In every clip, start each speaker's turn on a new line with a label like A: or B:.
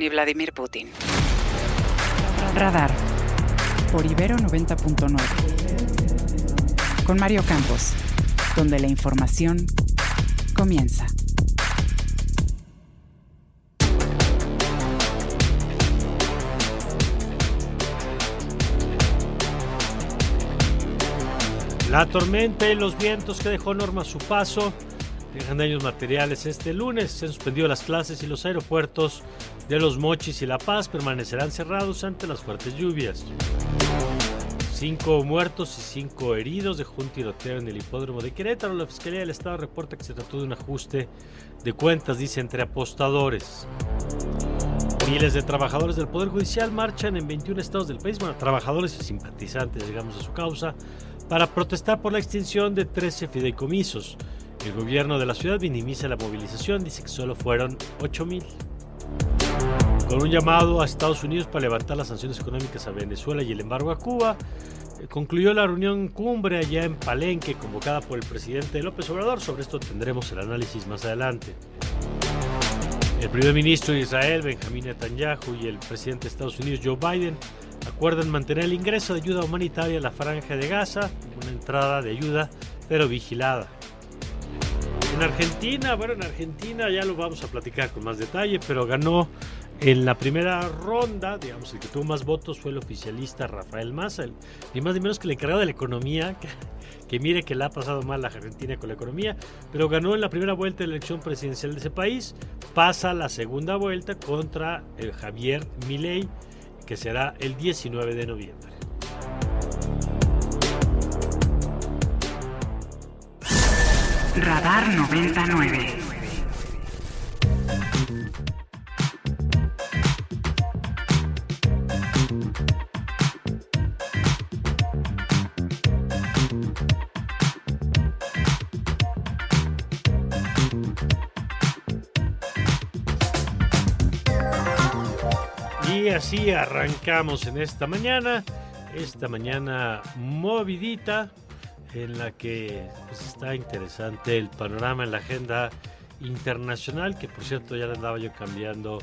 A: ni Vladimir Putin. Radar. Por Ibero 90.9. Con Mario Campos. Donde la información comienza.
B: La tormenta y los vientos que dejó Norma a su paso dejan daños materiales este lunes. Se han suspendido las clases y los aeropuertos de Los Mochis y La Paz permanecerán cerrados ante las fuertes lluvias. Cinco muertos y cinco heridos dejó un tiroteo en el hipódromo de Querétaro. La Fiscalía del Estado reporta que se trató de un ajuste de cuentas, dice, entre apostadores. Miles de trabajadores del Poder Judicial marchan en 21 estados del país, bueno, trabajadores y simpatizantes, digamos, a su causa, para protestar por la extinción de 13 fideicomisos. El gobierno de la ciudad minimiza la movilización, dice que solo fueron 8 mil. Con un llamado a Estados Unidos para levantar las sanciones económicas a Venezuela y el embargo a Cuba, eh, concluyó la reunión cumbre allá en Palenque convocada por el presidente López Obrador. Sobre esto tendremos el análisis más adelante. El primer ministro de Israel, Benjamín Netanyahu, y el presidente de Estados Unidos, Joe Biden, acuerdan mantener el ingreso de ayuda humanitaria a la franja de Gaza, una entrada de ayuda, pero vigilada. En Argentina, bueno, en Argentina ya lo vamos a platicar con más detalle, pero ganó en la primera ronda, digamos, el que tuvo más votos fue el oficialista Rafael Massa, ni más ni menos que el encargado de la economía, que, mire que le ha pasado mal a Argentina con la economía, pero ganó en la primera vuelta de la elección presidencial de ese país, pasa la segunda vuelta contra el Javier Milei, que será el 19 de noviembre.
A: Radar 99.
B: Y así arrancamos en esta mañana, esta mañana movidita, en la que pues, está interesante el panorama en la agenda internacional, que por cierto ya le andaba yo cambiando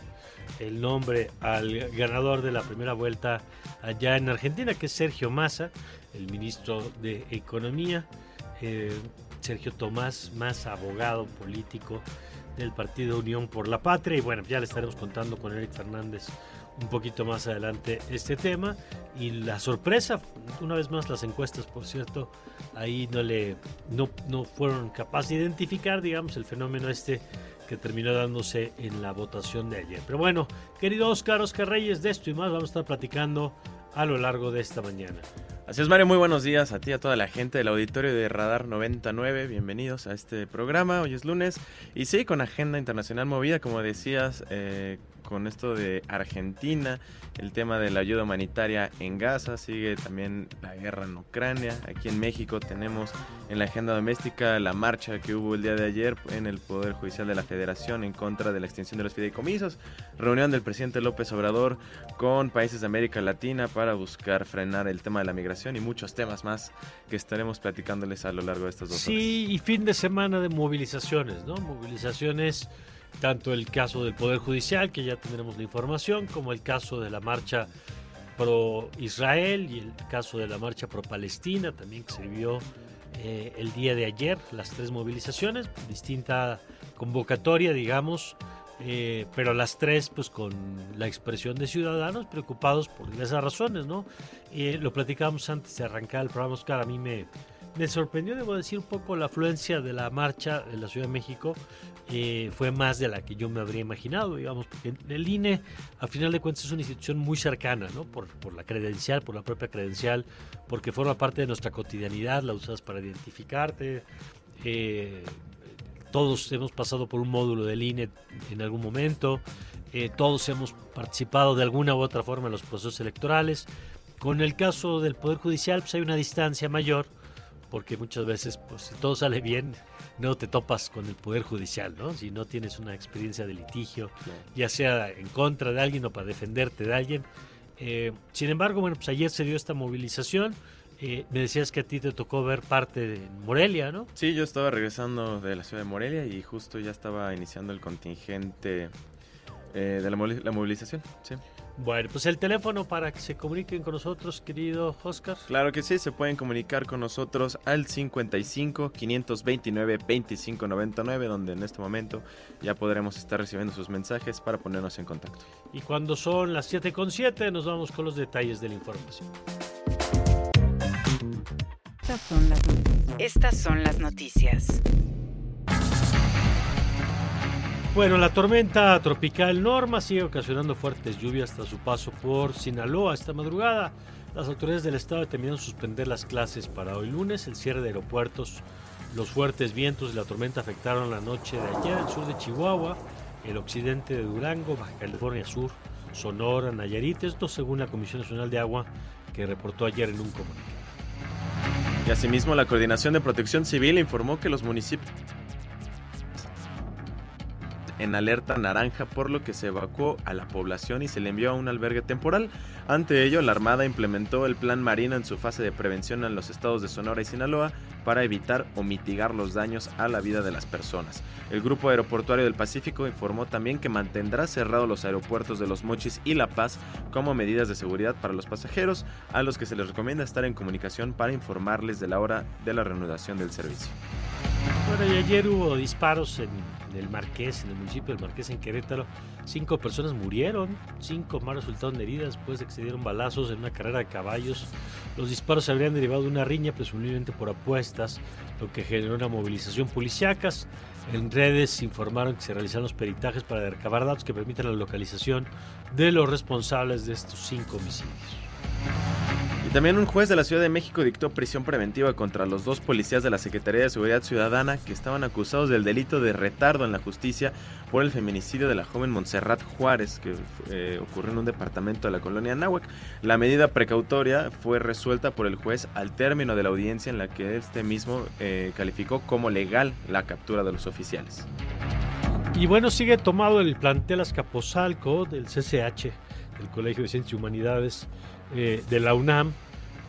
B: el nombre al ganador de la primera vuelta allá en Argentina, que es Sergio Massa, el ministro de Economía. Eh, Sergio Tomás, más abogado político del Partido Unión por la Patria. Y bueno, ya le estaremos contando con Eric Fernández un poquito más adelante este tema. Y la sorpresa, una vez más las encuestas, por cierto, ahí no le no, no fueron capaces de identificar, digamos, el fenómeno este que terminó dándose en la votación de ayer. Pero bueno, querido Oscar, Oscar Reyes, de esto y más vamos a estar platicando a lo largo de esta mañana.
C: Así es, Mario, muy buenos días a ti a toda la gente del auditorio de Radar 99. Bienvenidos a este programa. Hoy es lunes y sí, con agenda internacional movida, como decías, eh, con esto de Argentina, el tema de la ayuda humanitaria en Gaza, sigue también la guerra en Ucrania. Aquí en México tenemos en la agenda doméstica la marcha que hubo el día de ayer en el Poder Judicial de la Federación en contra de la extinción de los fideicomisos, reunión del presidente López Obrador con países de América Latina para buscar frenar el tema de la migración y muchos temas más que estaremos platicándoles a lo largo de estas dos horas.
B: Sí, y fin de semana de movilizaciones, ¿no? Movilizaciones, tanto el caso del Poder Judicial, que ya tendremos la información, como el caso de la marcha pro Israel y el caso de la marcha pro Palestina, también que se vio eh, el día de ayer, las tres movilizaciones, distinta convocatoria, digamos, eh, pero las tres pues con la expresión de ciudadanos preocupados por esas razones, ¿no? Eh, lo platicábamos antes de arrancar el programa, Oscar, a mí me, me sorprendió, debo decir, un poco la afluencia de la marcha en la Ciudad de México. eh, fue más de la que yo me habría imaginado, digamos, porque el INE, a final de cuentas, es una institución muy cercana, ¿no? Por, la credencial, por la propia credencial, porque forma parte de nuestra cotidianidad, la usas para identificarte. eh, todos hemos pasado por un módulo del INE en algún momento. eh, todos hemos participado de alguna u otra forma en los procesos electorales. Con el caso del Poder Judicial, pues hay una distancia mayor, porque muchas veces, pues si todo sale bien, no te topas con el Poder Judicial, ¿no? Si no tienes una experiencia de litigio, ya sea en contra de alguien o para defenderte de alguien. Eh, sin embargo, bueno, pues ayer se dio esta movilización. Eh, me decías que a ti te tocó ver parte de Morelia, ¿no?
C: Sí, yo estaba regresando de la ciudad de Morelia y justo ya estaba iniciando el contingente eh, de la, movilización. Sí.
B: Bueno, pues el teléfono para que se comuniquen con nosotros, querido Oscar.
C: Claro que sí, se pueden comunicar con nosotros al 55 529 2599, donde en este momento ya podremos estar recibiendo sus mensajes para ponernos en contacto.
B: Y cuando son las 7 con 7, nos vamos con los detalles de la información.
A: Estas son las noticias. Estas son las noticias.
B: Bueno, la tormenta tropical Norma sigue ocasionando fuertes lluvias tras su paso por Sinaloa esta madrugada. Las autoridades del estado determinaron suspender las clases para hoy lunes. El cierre de aeropuertos, los fuertes vientos y la tormenta afectaron la noche de ayer el sur de Chihuahua, el occidente de Durango, Baja California Sur, Sonora, Nayarit. Esto según la Comisión Nacional de Agua que reportó ayer en un comunicado.
C: Y asimismo, la Coordinación de Protección Civil informó que los municipios en alerta naranja, por lo que se evacuó a la población y se le envió a un albergue temporal. Ante ello, la Armada implementó el Plan Marino en su fase de prevención en los estados de Sonora y Sinaloa para evitar o mitigar los daños a la vida de las personas. El Grupo Aeroportuario del Pacífico informó también que mantendrá cerrados los aeropuertos de Los Mochis y La Paz como medidas de seguridad para los pasajeros, a los que se les recomienda estar en comunicación para informarles de la hora de la reanudación del servicio.
B: Bueno, y ayer hubo disparos en, el Marqués, en el municipio del Marqués, en Querétaro. Cinco personas murieron, cinco más resultaron heridas después de que se dieron balazos en una carrera de caballos. Los disparos se habrían derivado de una riña, presumiblemente por apuestas, lo que generó una movilización policíacas. En redes informaron que se realizaron los peritajes para recabar datos que permitan la localización de los responsables de estos cinco homicidios.
C: Y también un juez de la Ciudad de México dictó prisión preventiva contra los dos policías de la Secretaría de Seguridad Ciudadana que estaban acusados del delito de retardo en la justicia por el feminicidio de la joven Montserrat Juárez que eh, ocurrió en un departamento de la colonia Nahuac. La medida precautoria fue resuelta por el juez al término de la audiencia en la que este mismo eh, calificó como legal la captura de los oficiales.
B: Y bueno, sigue tomado el plantel Azcapotzalco del CCH, el Colegio de Ciencias y Humanidades eh, de la UNAM.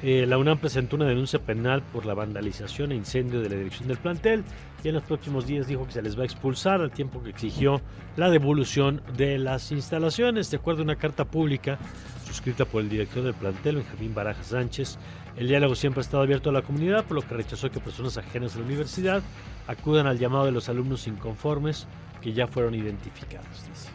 B: Eh, la UNAM presentó una denuncia penal por la vandalización e incendio de la dirección del plantel y en los próximos días dijo que se les va a expulsar al tiempo que exigió la devolución de las instalaciones. De acuerdo a una carta pública suscrita por el director del plantel, Benjamín Baraja Sánchez, el diálogo siempre ha estado abierto a la comunidad, por lo que rechazó que personas ajenas a la universidad acudan al llamado de los alumnos inconformes que ya fueron identificados. Dice.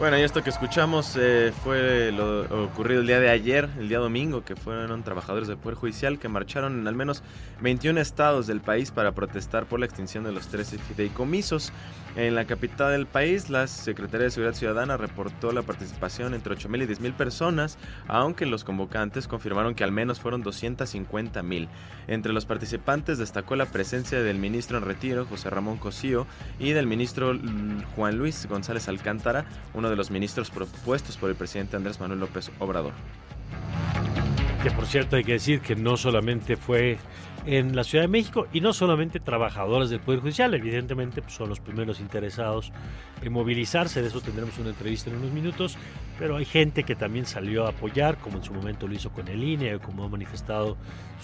C: Bueno, y esto que escuchamos eh, fue lo ocurrido el día de ayer, el día domingo, que fueron trabajadores del Poder Judicial que marcharon en al menos 21 estados del país para protestar por la extinción de los 13 fideicomisos. En la capital del país, la Secretaría de Seguridad Ciudadana reportó la participación entre 8.000 y 10.000 personas, aunque los convocantes confirmaron que al menos fueron 250.000. Entre los participantes destacó la presencia del ministro en retiro, José Ramón Cosío, y del ministro Juan Luis González Alcántara, uno de los ministros propuestos por el presidente Andrés Manuel López Obrador.
B: Que por cierto hay que decir que no solamente fue en la Ciudad de México y no solamente trabajadores del Poder Judicial, evidentemente pues, son los primeros interesados en movilizarse, de eso tendremos una entrevista en unos minutos, pero hay gente que también salió a apoyar, como en su momento lo hizo con el INE, como ha manifestado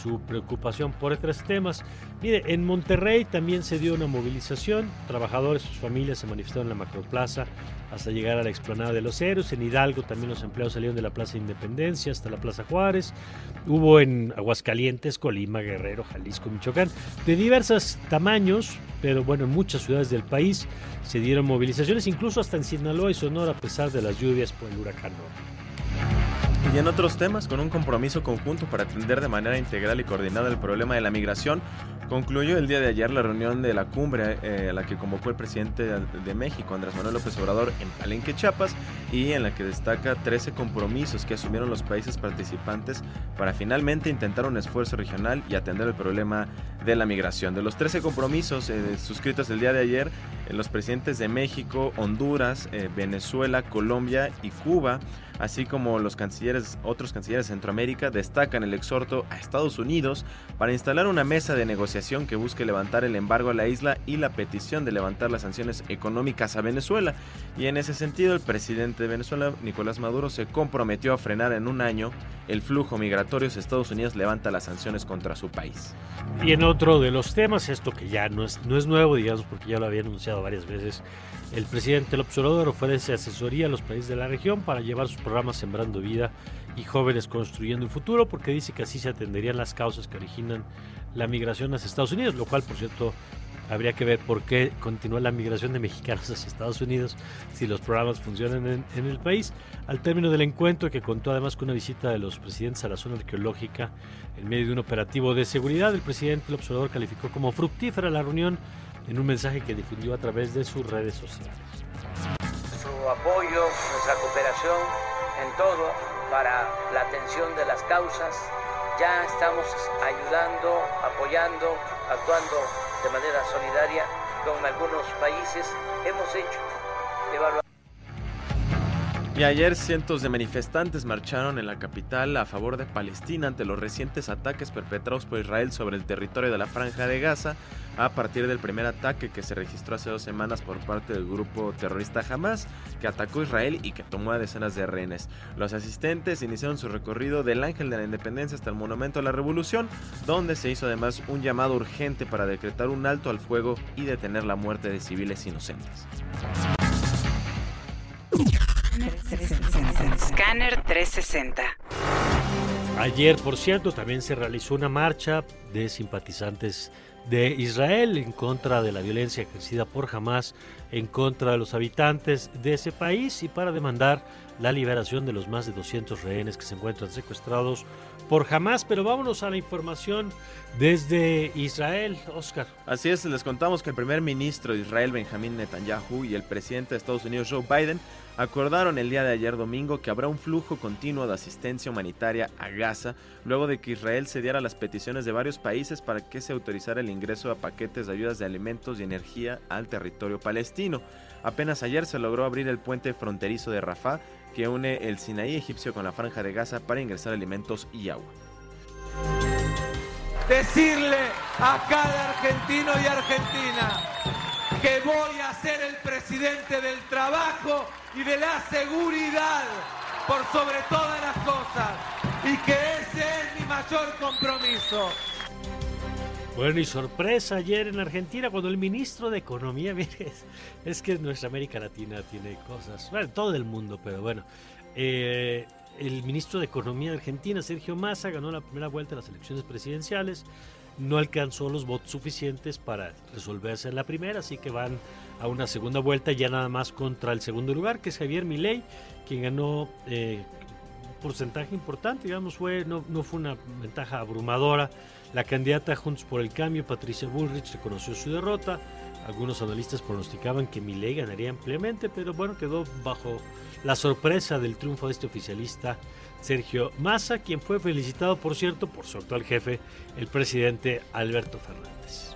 B: su preocupación por otros temas. Mire, en Monterrey también se dio una movilización, trabajadores sus familias se manifestaron en la Macroplaza hasta llegar a la explanada de los héroes, en Hidalgo también los empleados salieron de la Plaza Independencia hasta la Plaza Juárez, hubo en Aguascalientes, Colima, Guerrero, Jalisco, Michoacán, de diversos tamaños, pero bueno, en muchas ciudades del país se dieron movilizaciones, incluso hasta en Sinaloa y Sonora, a pesar de las lluvias por el huracán
C: Y en otros temas, con un compromiso conjunto para atender de manera integral y coordinada el problema de la migración, Concluyó el día de ayer la reunión de la cumbre eh, a la que convocó el presidente de México, Andrés Manuel López Obrador, en Palenque, Chiapas, y en la que destaca 13 compromisos que asumieron los países participantes para finalmente intentar un esfuerzo regional y atender el problema de la migración. De los 13 compromisos eh, suscritos el día de ayer, los presidentes de México, Honduras, Venezuela, Colombia y Cuba así como los cancilleres, otros cancilleres de Centroamérica, destacan el exhorto a Estados Unidos para instalar una mesa de negociación que busque levantar el embargo a la isla y la petición de levantar las sanciones económicas a Venezuela. Y en ese sentido, el presidente de Venezuela, Nicolás Maduro, se comprometió a frenar en un año el flujo migratorio si Estados Unidos levanta las sanciones contra su país.
B: Y en otro de los temas, esto que ya no es, no es nuevo, digamos, porque ya lo había anunciado varias veces, el presidente López Obrador ofrece asesoría a los países de la región para llevar sus programas Sembrando Vida y Jóvenes Construyendo un Futuro, porque dice que así se atenderían las causas que originan la migración hacia Estados Unidos, lo cual, por cierto, habría que ver por qué continúa la migración de mexicanos hacia Estados Unidos si los programas funcionan en, en, el país. Al término del encuentro, que contó además con una visita de los presidentes a la zona arqueológica en medio de un operativo de seguridad, el presidente López Obrador calificó como fructífera la reunión en un mensaje que difundió a través de sus redes sociales.
D: Su apoyo, nuestra cooperación en todo para la atención de las causas. Ya estamos ayudando, apoyando, actuando de manera solidaria con algunos países. Hemos hecho evaluaciones
C: y ayer cientos de manifestantes marcharon en la capital a favor de Palestina ante los recientes ataques perpetrados por Israel sobre el territorio de la Franja de Gaza a partir del primer ataque que se registró hace dos semanas por parte del grupo terrorista Hamas que atacó Israel y que tomó a decenas de rehenes. Los asistentes iniciaron su recorrido del Ángel de la Independencia hasta el Monumento a la Revolución, donde se hizo además un llamado urgente para decretar un alto al fuego y detener la muerte de civiles inocentes.
A: Scanner 360.
B: Ayer, por cierto, también se realizó una marcha de simpatizantes de Israel en contra de la violencia ejercida por Hamas en contra de los habitantes de ese país y para demandar la liberación de los más de 200 rehenes que se encuentran secuestrados por Hamas. Pero vámonos a la información desde Israel, Oscar.
C: Así es, les contamos que el primer ministro de Israel, Benjamín Netanyahu, y el presidente de Estados Unidos, Joe Biden, acordaron el día de ayer domingo que habrá un flujo continuo de asistencia humanitaria a Gaza luego de que Israel cediera las peticiones de varios países para que se autorizara el ingreso a paquetes de ayudas de alimentos y energía al territorio palestino. Apenas ayer se logró abrir el puente fronterizo de Rafah que une el Sinaí egipcio con la franja de Gaza para ingresar alimentos y agua.
E: Decirle a cada argentino y argentina que voy a ser el presidente del trabajo y de la seguridad por sobre todas las cosas y que ese es mi mayor compromiso.
B: Bueno, y sorpresa ayer en Argentina cuando el ministro de Economía, es, que nuestra América Latina tiene cosas, bueno, todo el mundo, pero bueno, eh, el ministro de Economía de Argentina, Sergio Massa, ganó la primera vuelta de las elecciones presidenciales no alcanzó los votos suficientes para resolverse en la primera, así que van a una segunda vuelta ya nada más contra el segundo lugar, que es Javier Milei, quien ganó eh, un porcentaje importante, digamos, fue, no, no fue una ventaja abrumadora. La candidata Juntos por el Cambio, Patricia Bullrich, reconoció su derrota. Algunos analistas pronosticaban que Milei ganaría ampliamente, pero bueno, quedó bajo la sorpresa del triunfo de este oficialista Sergio Massa, quien fue felicitado, por cierto, por su actual jefe, el presidente Alberto Fernández.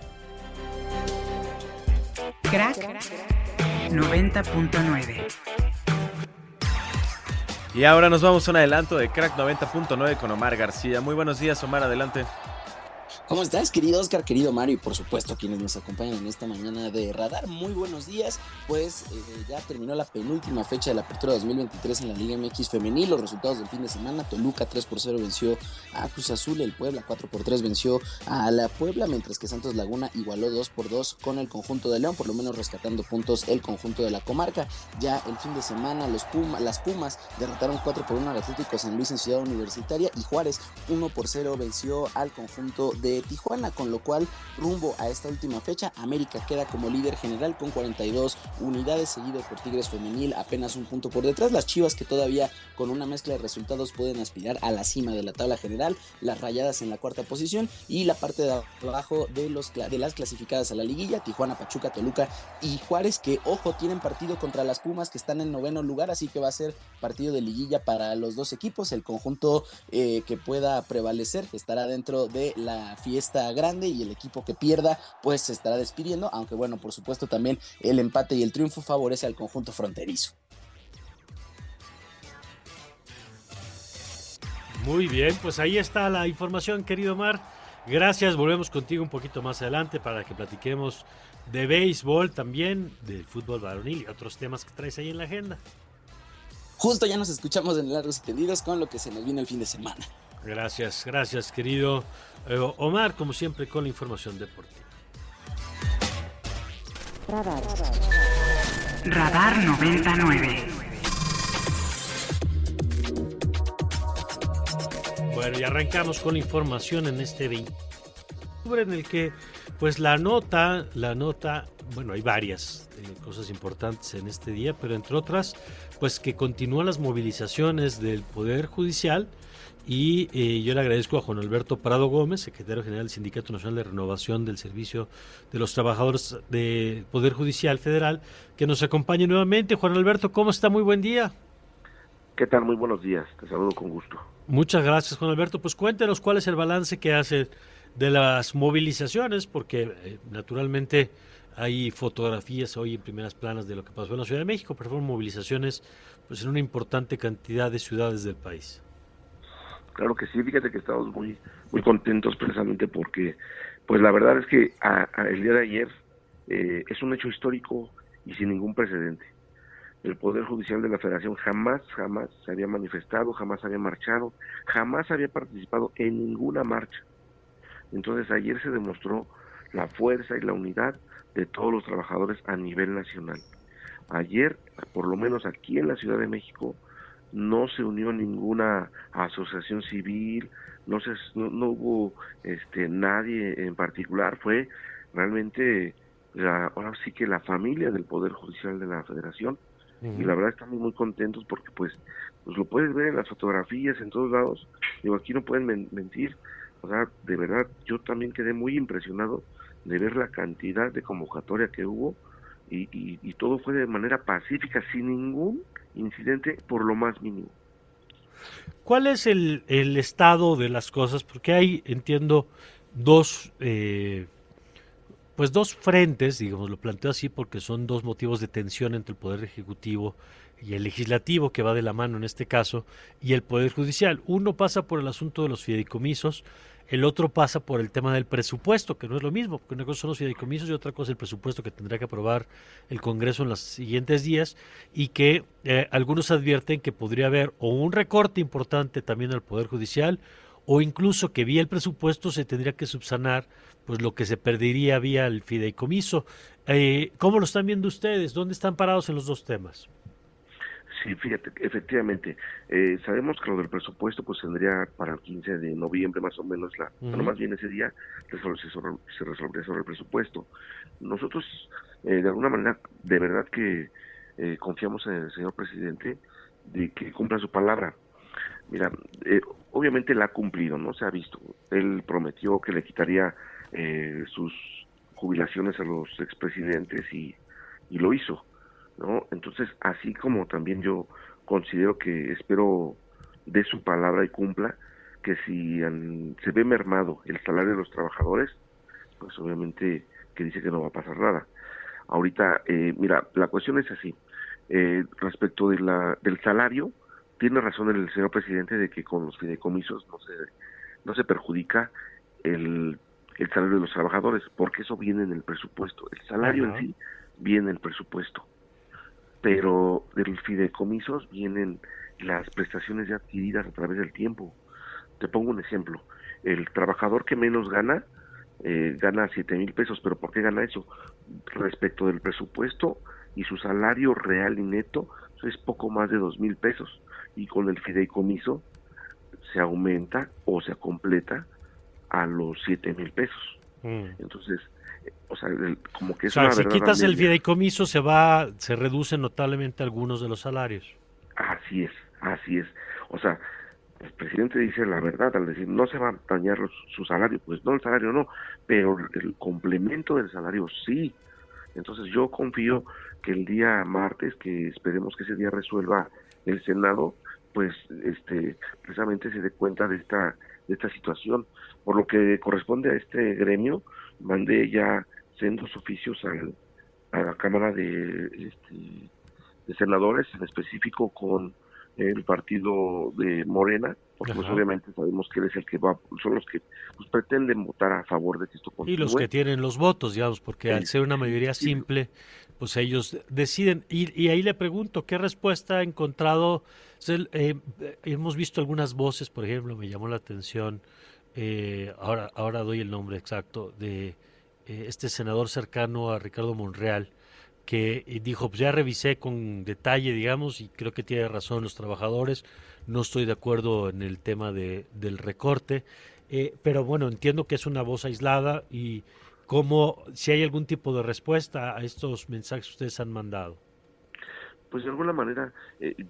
A: Crack 90.9
C: y ahora nos vamos a un adelanto de Crack 90.9 con Omar García. Muy buenos días, Omar, adelante.
F: ¿Cómo estás, querido Oscar, querido Mario y por supuesto quienes nos acompañan en esta mañana de Radar? Muy buenos días. Pues eh, ya terminó la penúltima fecha de la apertura 2023 en la Liga MX femenil. Los resultados del fin de semana: Toluca 3 por 0 venció a Cruz Azul, el Puebla 4 por 3 venció a la Puebla, mientras que Santos Laguna igualó 2 por 2 con el conjunto de León, por lo menos rescatando puntos el conjunto de la comarca. Ya el fin de semana, los las Pumas derrotaron 4 por 1 al Atlético San Luis en Ciudad Universitaria y Juárez 1 por 0 venció al conjunto de Tijuana, con lo cual rumbo a esta última fecha, América queda como líder general con 42 unidades, seguido por Tigres Femenil apenas un punto por detrás, las Chivas que todavía con una mezcla de resultados pueden aspirar a la cima de la tabla general, las Rayadas en la cuarta posición y la parte de abajo de, los, de las clasificadas a la liguilla, Tijuana, Pachuca, Toluca y Juárez, que ojo, tienen partido contra las Pumas que están en noveno lugar, así que va a ser partido de liguilla para los dos equipos, el conjunto eh, que pueda prevalecer estará dentro de la fiesta grande y el equipo que pierda pues se estará despidiendo, aunque bueno, por supuesto también el empate y el triunfo favorece al conjunto fronterizo.
B: Muy bien, pues ahí está la información, querido Mar. Gracias, volvemos contigo un poquito más adelante para que platiquemos de béisbol también, del fútbol varonil y otros temas que traes ahí en la agenda.
F: Justo ya nos escuchamos en Largos y Tendidos con lo que se nos viene el fin de semana.
B: Gracias, gracias querido eh, Omar, como siempre con la información deportiva.
A: Radar, Radar 99.
B: Bueno, y arrancamos con la información en este 20 en el que pues la nota, la nota, bueno, hay varias eh, cosas importantes en este día, pero entre otras, pues que continúan las movilizaciones del Poder Judicial y eh, yo le agradezco a Juan Alberto Prado Gómez, secretario general del Sindicato Nacional de Renovación del Servicio de los Trabajadores del Poder Judicial Federal, que nos acompañe nuevamente. Juan Alberto, ¿cómo está? Muy buen día.
G: ¿Qué tal? Muy buenos días. Te saludo con gusto.
B: Muchas gracias, Juan Alberto. Pues cuéntenos cuál es el balance que hace de las movilizaciones, porque eh, naturalmente hay fotografías hoy en primeras planas de lo que pasó en la Ciudad de México, pero fueron movilizaciones pues en una importante cantidad de ciudades del país.
G: Claro que sí, fíjate que estamos muy muy contentos precisamente porque pues la verdad es que el día de ayer eh, es un hecho histórico y sin ningún precedente el Poder Judicial de la Federación jamás, jamás se había manifestado, jamás había marchado, jamás había participado en ninguna marcha. Entonces ayer se demostró la fuerza y la unidad de todos los trabajadores a nivel nacional. Ayer, por lo menos aquí en la Ciudad de México, no se unió ninguna asociación civil, no se no, hubo este nadie en particular, fue realmente la, ahora sí que la familia del Poder Judicial de la Federación y la verdad estamos muy contentos porque pues, pues lo puedes ver en las fotografías, en todos lados. Digo, aquí no pueden mentir. O sea, de verdad, yo también quedé muy impresionado de ver la cantidad de convocatoria que hubo y, y, todo fue de manera pacífica, sin ningún incidente por lo más mínimo.
B: ¿Cuál es el, el estado de las cosas? Porque hay, entiendo, dos eh, pues dos frentes, digamos, lo planteo así porque son dos motivos de tensión entre el Poder Ejecutivo y el Legislativo, que va de la mano en este caso, y el Poder Judicial. Uno pasa por el asunto de los fideicomisos, el otro pasa por el tema del presupuesto, que no es lo mismo, porque una cosa son los fideicomisos y otra cosa el presupuesto que tendrá que aprobar el Congreso en los siguientes días y que eh, algunos advierten que podría haber o un recorte importante también al Poder Judicial o incluso que vía el presupuesto se tendría que subsanar pues lo que se perdería vía el fideicomiso. Eh, ¿Cómo lo están viendo ustedes? ¿Dónde están parados en los dos temas?
G: Sí, fíjate, efectivamente, eh, sabemos que lo del presupuesto pues tendría para el 15 de noviembre más o menos, la, más bien ese día se, se resolvería sobre el presupuesto. Nosotros, eh, de alguna manera, de verdad que eh, confiamos en el señor presidente de que cumpla su palabra. Mira, eh, obviamente la ha cumplido, ¿no? Se ha visto. Él prometió que le quitaría eh, sus jubilaciones a los expresidentes y, y lo hizo, ¿no? Entonces, así como también yo considero que espero de su palabra y cumpla, que si se ve mermado el salario de los trabajadores, pues obviamente que dice que no va a pasar nada. Ahorita, eh, mira, la cuestión es así. Eh, respecto de la, del salario, tiene razón el señor presidente de que con los fideicomisos no se, no se perjudica el, el salario de los trabajadores, porque eso viene en el presupuesto. El salario en sí viene en el presupuesto, pero de los fideicomisos vienen las prestaciones ya adquiridas a través del tiempo. Te pongo un ejemplo. El trabajador que menos gana, eh, gana siete mil pesos, pero ¿por qué gana eso? Respecto del presupuesto y su salario real y neto es poco más de dos mil pesos y con el fideicomiso se aumenta o se completa a los 7 mil pesos. Mm. Entonces, o sea, como que es
B: o sea, si quitas el fideicomiso se va, se reducen notablemente algunos de los salarios.
G: Así es, así es. O sea, el presidente dice la verdad al decir no se va a dañar su salario, pues no el salario no, pero el complemento del salario sí. Entonces yo confío que el día martes, que esperemos que ese día resuelva el Senado, pues este precisamente se dé cuenta de esta de esta situación. Por lo que corresponde a este gremio, mandé ya sendos oficios al, a la Cámara de, este, de Senadores, en específico con el partido de Morena, porque pues, obviamente sabemos que él es el que va, son los que pues, pretenden votar a favor de que esto continúe.
B: Y los que tienen los votos, digamos, porque al ser una mayoría simple, pues ellos deciden. Y, y ahí le pregunto, ¿qué respuesta ha encontrado? Eh, hemos visto algunas voces, por ejemplo, me llamó la atención, eh, ahora, ahora doy el nombre exacto, de eh, este senador cercano a Ricardo Monreal, que dijo, pues ya revisé con detalle, digamos, y creo que tiene razón los trabajadores, no estoy de acuerdo en el tema de, del recorte, pero bueno, entiendo que es una voz aislada y cómo, si hay algún tipo de respuesta a estos mensajes que ustedes han mandado.
G: Pues de alguna manera,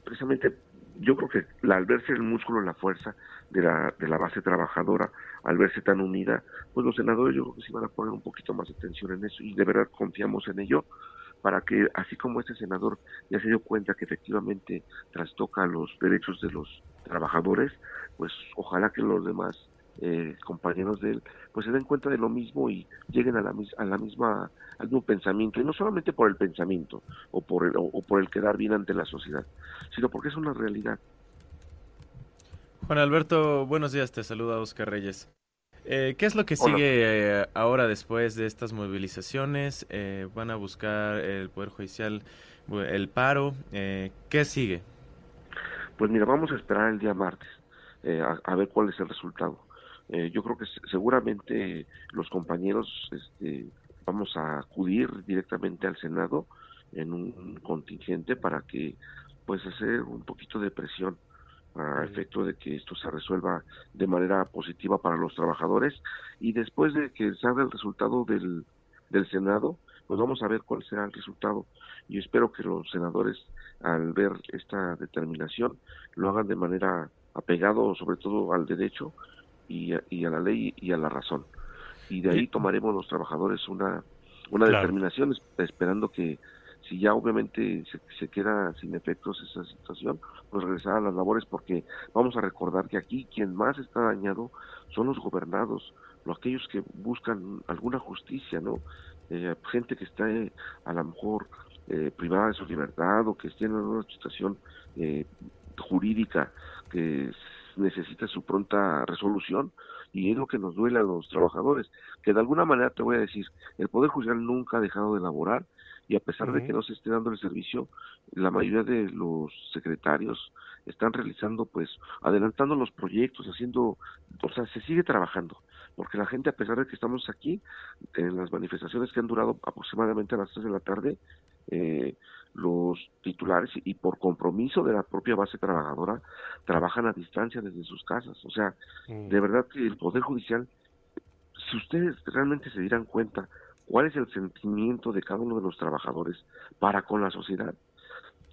G: precisamente yo creo que al verse el músculo, la fuerza de la, de la base trabajadora, al verse tan unida, pues los senadores yo creo que sí van a poner un poquito más de atención en eso y de verdad confiamos en ello para que así como este senador ya se dio cuenta que efectivamente trastoca los derechos de los trabajadores, pues ojalá que los demás eh, compañeros de él pues se den cuenta de lo mismo y lleguen a la, a la misma al mismo pensamiento y no solamente por el pensamiento o por el, o, por el quedar bien ante la sociedad, sino porque es una realidad.
C: Juan Alberto, buenos días, te saluda Oscar Reyes. Eh, ¿Qué es lo que sigue eh, ahora después de estas movilizaciones? Eh, ¿Van a buscar el Poder Judicial el paro? ¿Qué sigue?
G: Pues mira, vamos a esperar el día martes a, ver cuál es el resultado. yo creo que seguramente los compañeros este, vamos a acudir directamente al Senado en un contingente para que pues hacer un poquito de presión a efecto de que esto se resuelva de manera positiva para los trabajadores. Y después de que salga el resultado del, del Senado, pues vamos a ver cuál será el resultado. Y espero que los senadores al ver esta determinación lo hagan de manera apegado sobre todo al derecho y y a la ley y a la razón. Y de ahí tomaremos los trabajadores una, una determinación esperando que si ya obviamente se, queda sin efectos esa situación, pues regresar a las labores porque vamos a recordar que aquí quien más está dañado son los gobernados, los aquellos que buscan alguna justicia, ¿no? Eh, gente que está eh, a lo mejor eh, privada de su libertad o que esté en una situación jurídica que necesita su pronta resolución, y es lo que nos duele a los trabajadores, que de alguna manera te voy a decir, el Poder Judicial nunca ha dejado de elaborar y a pesar de que no se esté dando el servicio, la mayoría de los secretarios están realizando, pues, adelantando los proyectos, haciendo, o sea, se sigue trabajando, porque la gente, a pesar de que estamos aquí, en las manifestaciones que han durado aproximadamente a las 3 de la tarde, eh, los titulares y por compromiso de la propia base trabajadora trabajan a distancia desde sus casas. O sea, mm. de verdad que el Poder Judicial, si ustedes realmente se dieran cuenta cuál es el sentimiento de cada uno de los trabajadores para con la sociedad,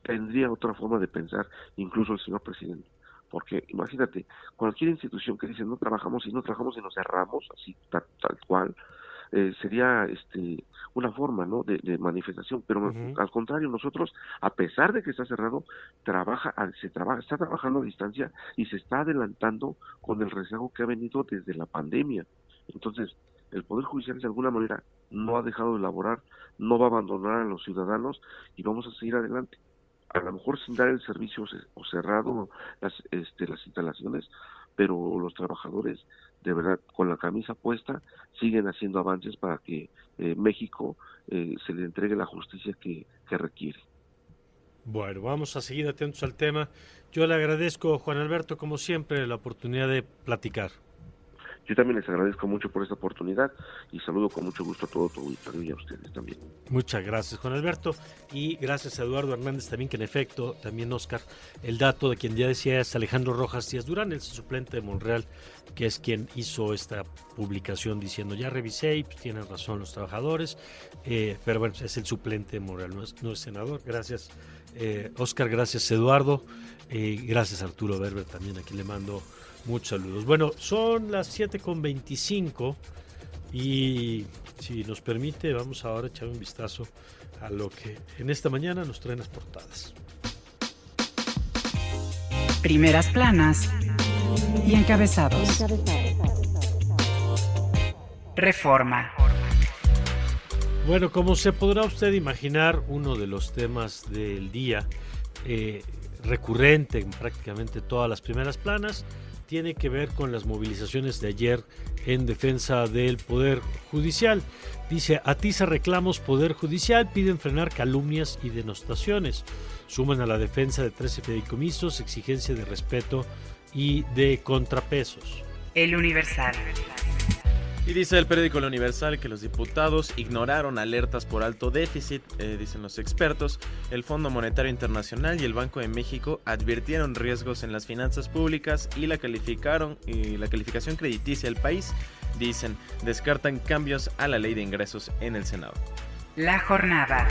G: tendría otra forma de pensar, incluso el señor presidente. Porque imagínate, cualquier institución que dice no trabajamos y no trabajamos y nos cerramos, así tal cual, eh, sería este una forma ¿no? de, manifestación, pero al contrario, nosotros, a pesar de que está cerrado, trabaja, se trabaja, está trabajando a distancia y se está adelantando con el rezago que ha venido desde la pandemia. Entonces, el Poder Judicial de alguna manera no ha dejado de elaborar, no va a abandonar a los ciudadanos y vamos a seguir adelante. A lo mejor sin dar el servicio o cerrado las, este, las instalaciones, pero los trabajadores de verdad con la camisa puesta siguen haciendo avances para que eh, México eh, se le entregue la justicia que, requiere.
B: Bueno, vamos a seguir atentos al tema. Yo le agradezco, Juan Alberto, como siempre, la oportunidad de platicar.
G: Yo también les agradezco mucho por esta oportunidad y saludo con mucho gusto a todo tu auditorio y a ustedes también.
B: Muchas gracias, Juan Alberto. Y gracias a Eduardo Hernández también, que en efecto, también Oscar, el dato de quien ya decía es Alejandro Rojas Díaz Durán, el suplente de Monreal, que es quien hizo esta publicación diciendo, ya revisé y pues, tienen razón los trabajadores, eh, pero bueno, es el suplente de Monreal, no es, no es senador. Gracias, eh, Oscar, gracias, Eduardo. Eh, gracias, Arturo Berber, también aquí le mando Muchos saludos. Bueno, son las 7.25 y si nos permite vamos ahora a echar un vistazo a lo que en esta mañana nos traen las portadas.
A: Primeras planas y encabezados. Reforma.
B: Bueno, como se podrá usted imaginar, uno de los temas del día eh, recurrente en prácticamente todas las primeras planas tiene que ver con las movilizaciones de ayer en defensa del Poder Judicial. Dice, atiza reclamos Poder Judicial, piden frenar calumnias y denostaciones. Suman a la defensa de 13 fideicomisos, exigencia de respeto y de contrapesos.
A: El Universal.
C: Y dice el periódico El Universal que los diputados ignoraron alertas por alto déficit, eh, dicen los expertos. El Fondo Monetario Internacional y el Banco de México advirtieron riesgos en las finanzas públicas y la calificaron y la calificación crediticia del país. Dicen, descartan cambios a la ley de ingresos en el Senado.
A: La jornada.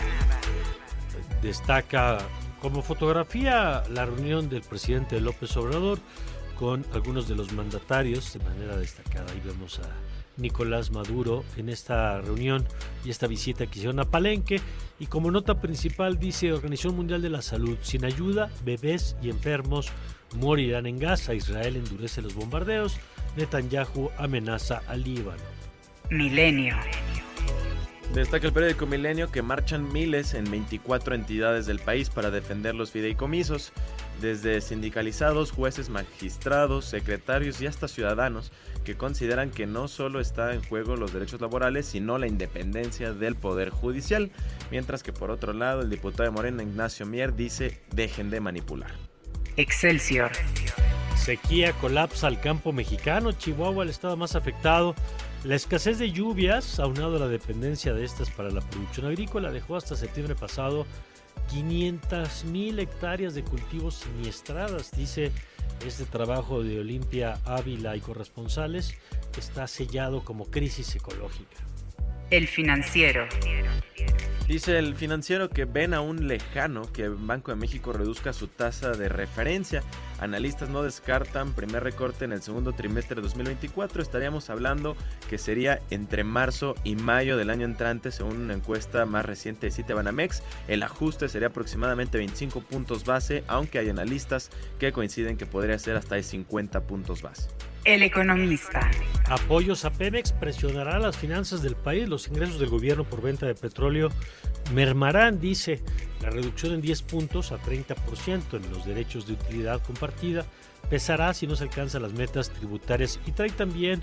B: Destaca como fotografía la reunión del presidente López Obrador con algunos de los mandatarios de manera destacada. Ahí vemos a Nicolás Maduro en esta reunión y esta visita que hicieron a Palenque. Y como nota principal dice Organización Mundial de la Salud, sin ayuda, bebés y enfermos morirán en Gaza. Israel endurece los bombardeos. Netanyahu amenaza al Líbano.
A: Milenio.
C: Destaca el periódico Milenio que marchan miles en 24 entidades del país para defender los fideicomisos, desde sindicalizados, jueces, magistrados, secretarios y hasta ciudadanos que consideran que no solo está en juego los derechos laborales, sino la independencia del Poder Judicial, mientras que por otro lado el diputado de Morena Ignacio Mier dice dejen de manipular.
A: Excelsior.
B: Sequía colapsa al campo mexicano, Chihuahua el estado más afectado. La escasez de lluvias, aunado a la dependencia de estas para la producción agrícola, dejó hasta septiembre pasado 500 mil hectáreas de cultivos siniestradas, dice este trabajo de Olimpia Ávila y corresponsales está sellado como crisis ecológica.
A: El financiero.
C: Dice el financiero que ven aún lejano que Banco de México reduzca su tasa de referencia. Analistas no descartan primer recorte en el segundo trimestre de 2024. Estaríamos hablando que sería entre marzo y mayo del año entrante, según una encuesta más reciente de Citibanamex. El ajuste sería aproximadamente 25 puntos base, aunque hay analistas que coinciden que podría ser hasta de 50 puntos base.
A: El economista.
B: Apoyos a Pemex presionará las finanzas del país. Los ingresos del gobierno por venta de petróleo mermarán, dice, la reducción en 10 puntos a 30% en los derechos de utilidad compartida. Pesará si no se alcanzan las metas tributarias y trae también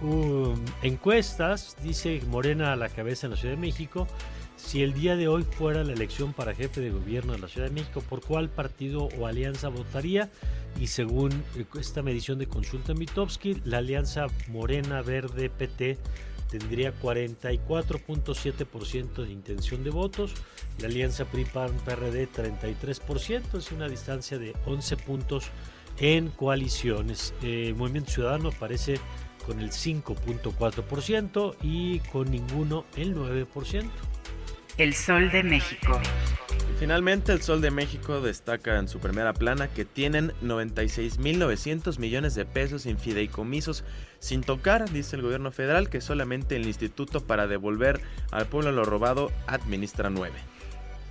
B: um, encuestas, dice Morena a la cabeza en la Ciudad de México. Si el día de hoy fuera la elección para jefe de gobierno de la Ciudad de México, ¿por cuál partido o alianza votaría? y según eh, esta medición de consulta Mitowski, la alianza Morena Verde PT tendría 44.7% de intención de votos, la alianza PRI-PAN PRD 33%, es una distancia de 11 puntos en coaliciones. el Movimiento Ciudadano aparece con el 5.4% y con ninguno el 9%.
A: El Sol de México.
C: Finalmente, el Sol de México destaca en su primera plana que tienen 96.900 millones de pesos en fideicomisos sin tocar, dice el gobierno federal, que solamente el instituto para devolver al pueblo lo robado administra 9.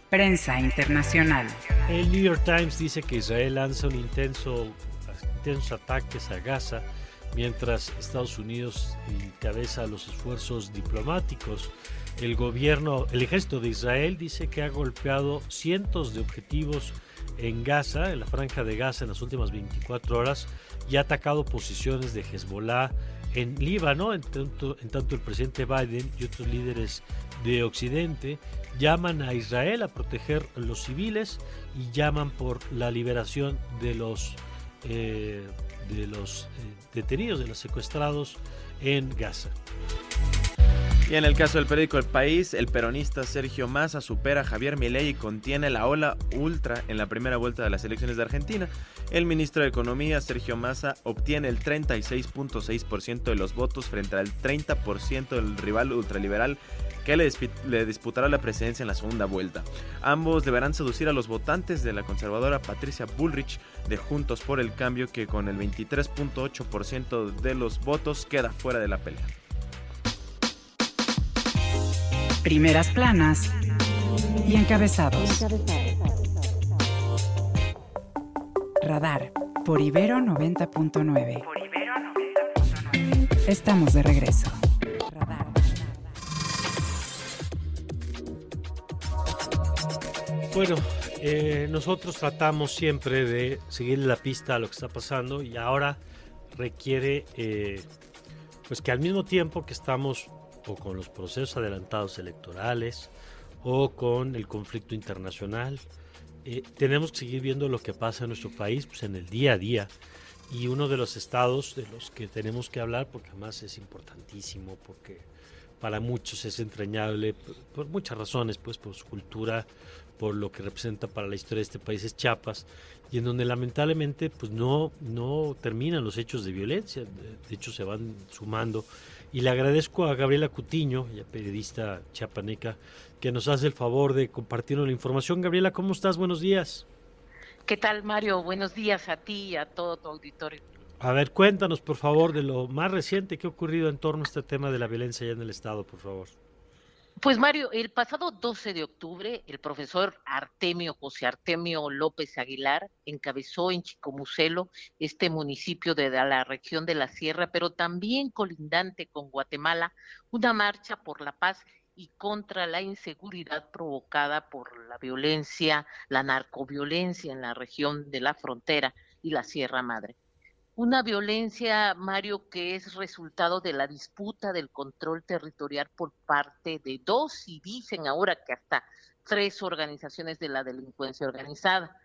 A: Prensa internacional.
B: El New York Times dice que Israel lanza un intenso, intensos ataques a Gaza mientras Estados Unidos encabeza los esfuerzos diplomáticos. El gobierno, el ejército de Israel dice que ha golpeado cientos de objetivos en Gaza, en la franja de Gaza en las últimas 24 horas y ha atacado posiciones de Hezbollah en Líbano, en tanto, el presidente Biden y otros líderes de Occidente llaman a Israel a proteger los civiles y llaman por la liberación de los eh, de los eh, detenidos, de los secuestrados en Gaza.
C: Y en el caso del periódico El País, el peronista Sergio Massa supera a Javier Milei y contiene la ola ultra en la primera vuelta de las elecciones de Argentina. El ministro de Economía, Sergio Massa, obtiene el 36.6% de los votos frente al 30% del rival ultraliberal que le, le, disputará la presidencia en la segunda vuelta. Ambos deberán seducir a los votantes de la conservadora Patricia Bullrich de Juntos por el Cambio, que con el 23.8% de los votos queda fuera de la pelea.
A: Primeras planas y encabezados. Radar por Ibero 90.9. Estamos de regreso.
B: Bueno, eh, nosotros tratamos siempre de seguir la pista a lo que está pasando y ahora requiere eh, pues que al mismo tiempo que estamos o con los procesos adelantados electorales o con el conflicto internacional. Eh, tenemos que seguir viendo lo que pasa en nuestro país pues, en el día a día. Y uno de los estados de los que tenemos que hablar, porque además es importantísimo, porque para muchos es entrañable, por, muchas razones, pues por su cultura, por lo que representa para la historia de este país, es Chiapas, y en donde lamentablemente pues no, no terminan los hechos de violencia, de hecho se van sumando y le agradezco a Gabriela Cutiño, ya periodista chiapaneca, que nos hace el favor de compartirnos la información. Gabriela, ¿cómo estás? Buenos días.
H: ¿Qué tal, Mario? Buenos días a ti y a todo tu auditorio.
B: A ver, cuéntanos, por favor, de lo más reciente que ha ocurrido en torno a este tema de la violencia allá en el Estado, por favor.
H: Pues Mario, el pasado 12 de octubre, el profesor Artemio José Artemio López Aguilar encabezó en Chicomucelo, este municipio de la región de la Sierra, pero también colindante con Guatemala, una marcha por la paz y contra la inseguridad provocada por la violencia, la narcoviolencia en la región de la frontera y la Sierra Madre una violencia, Mario, que es resultado de la disputa del control territorial por parte de dos y dicen ahora que hasta tres organizaciones de la delincuencia organizada.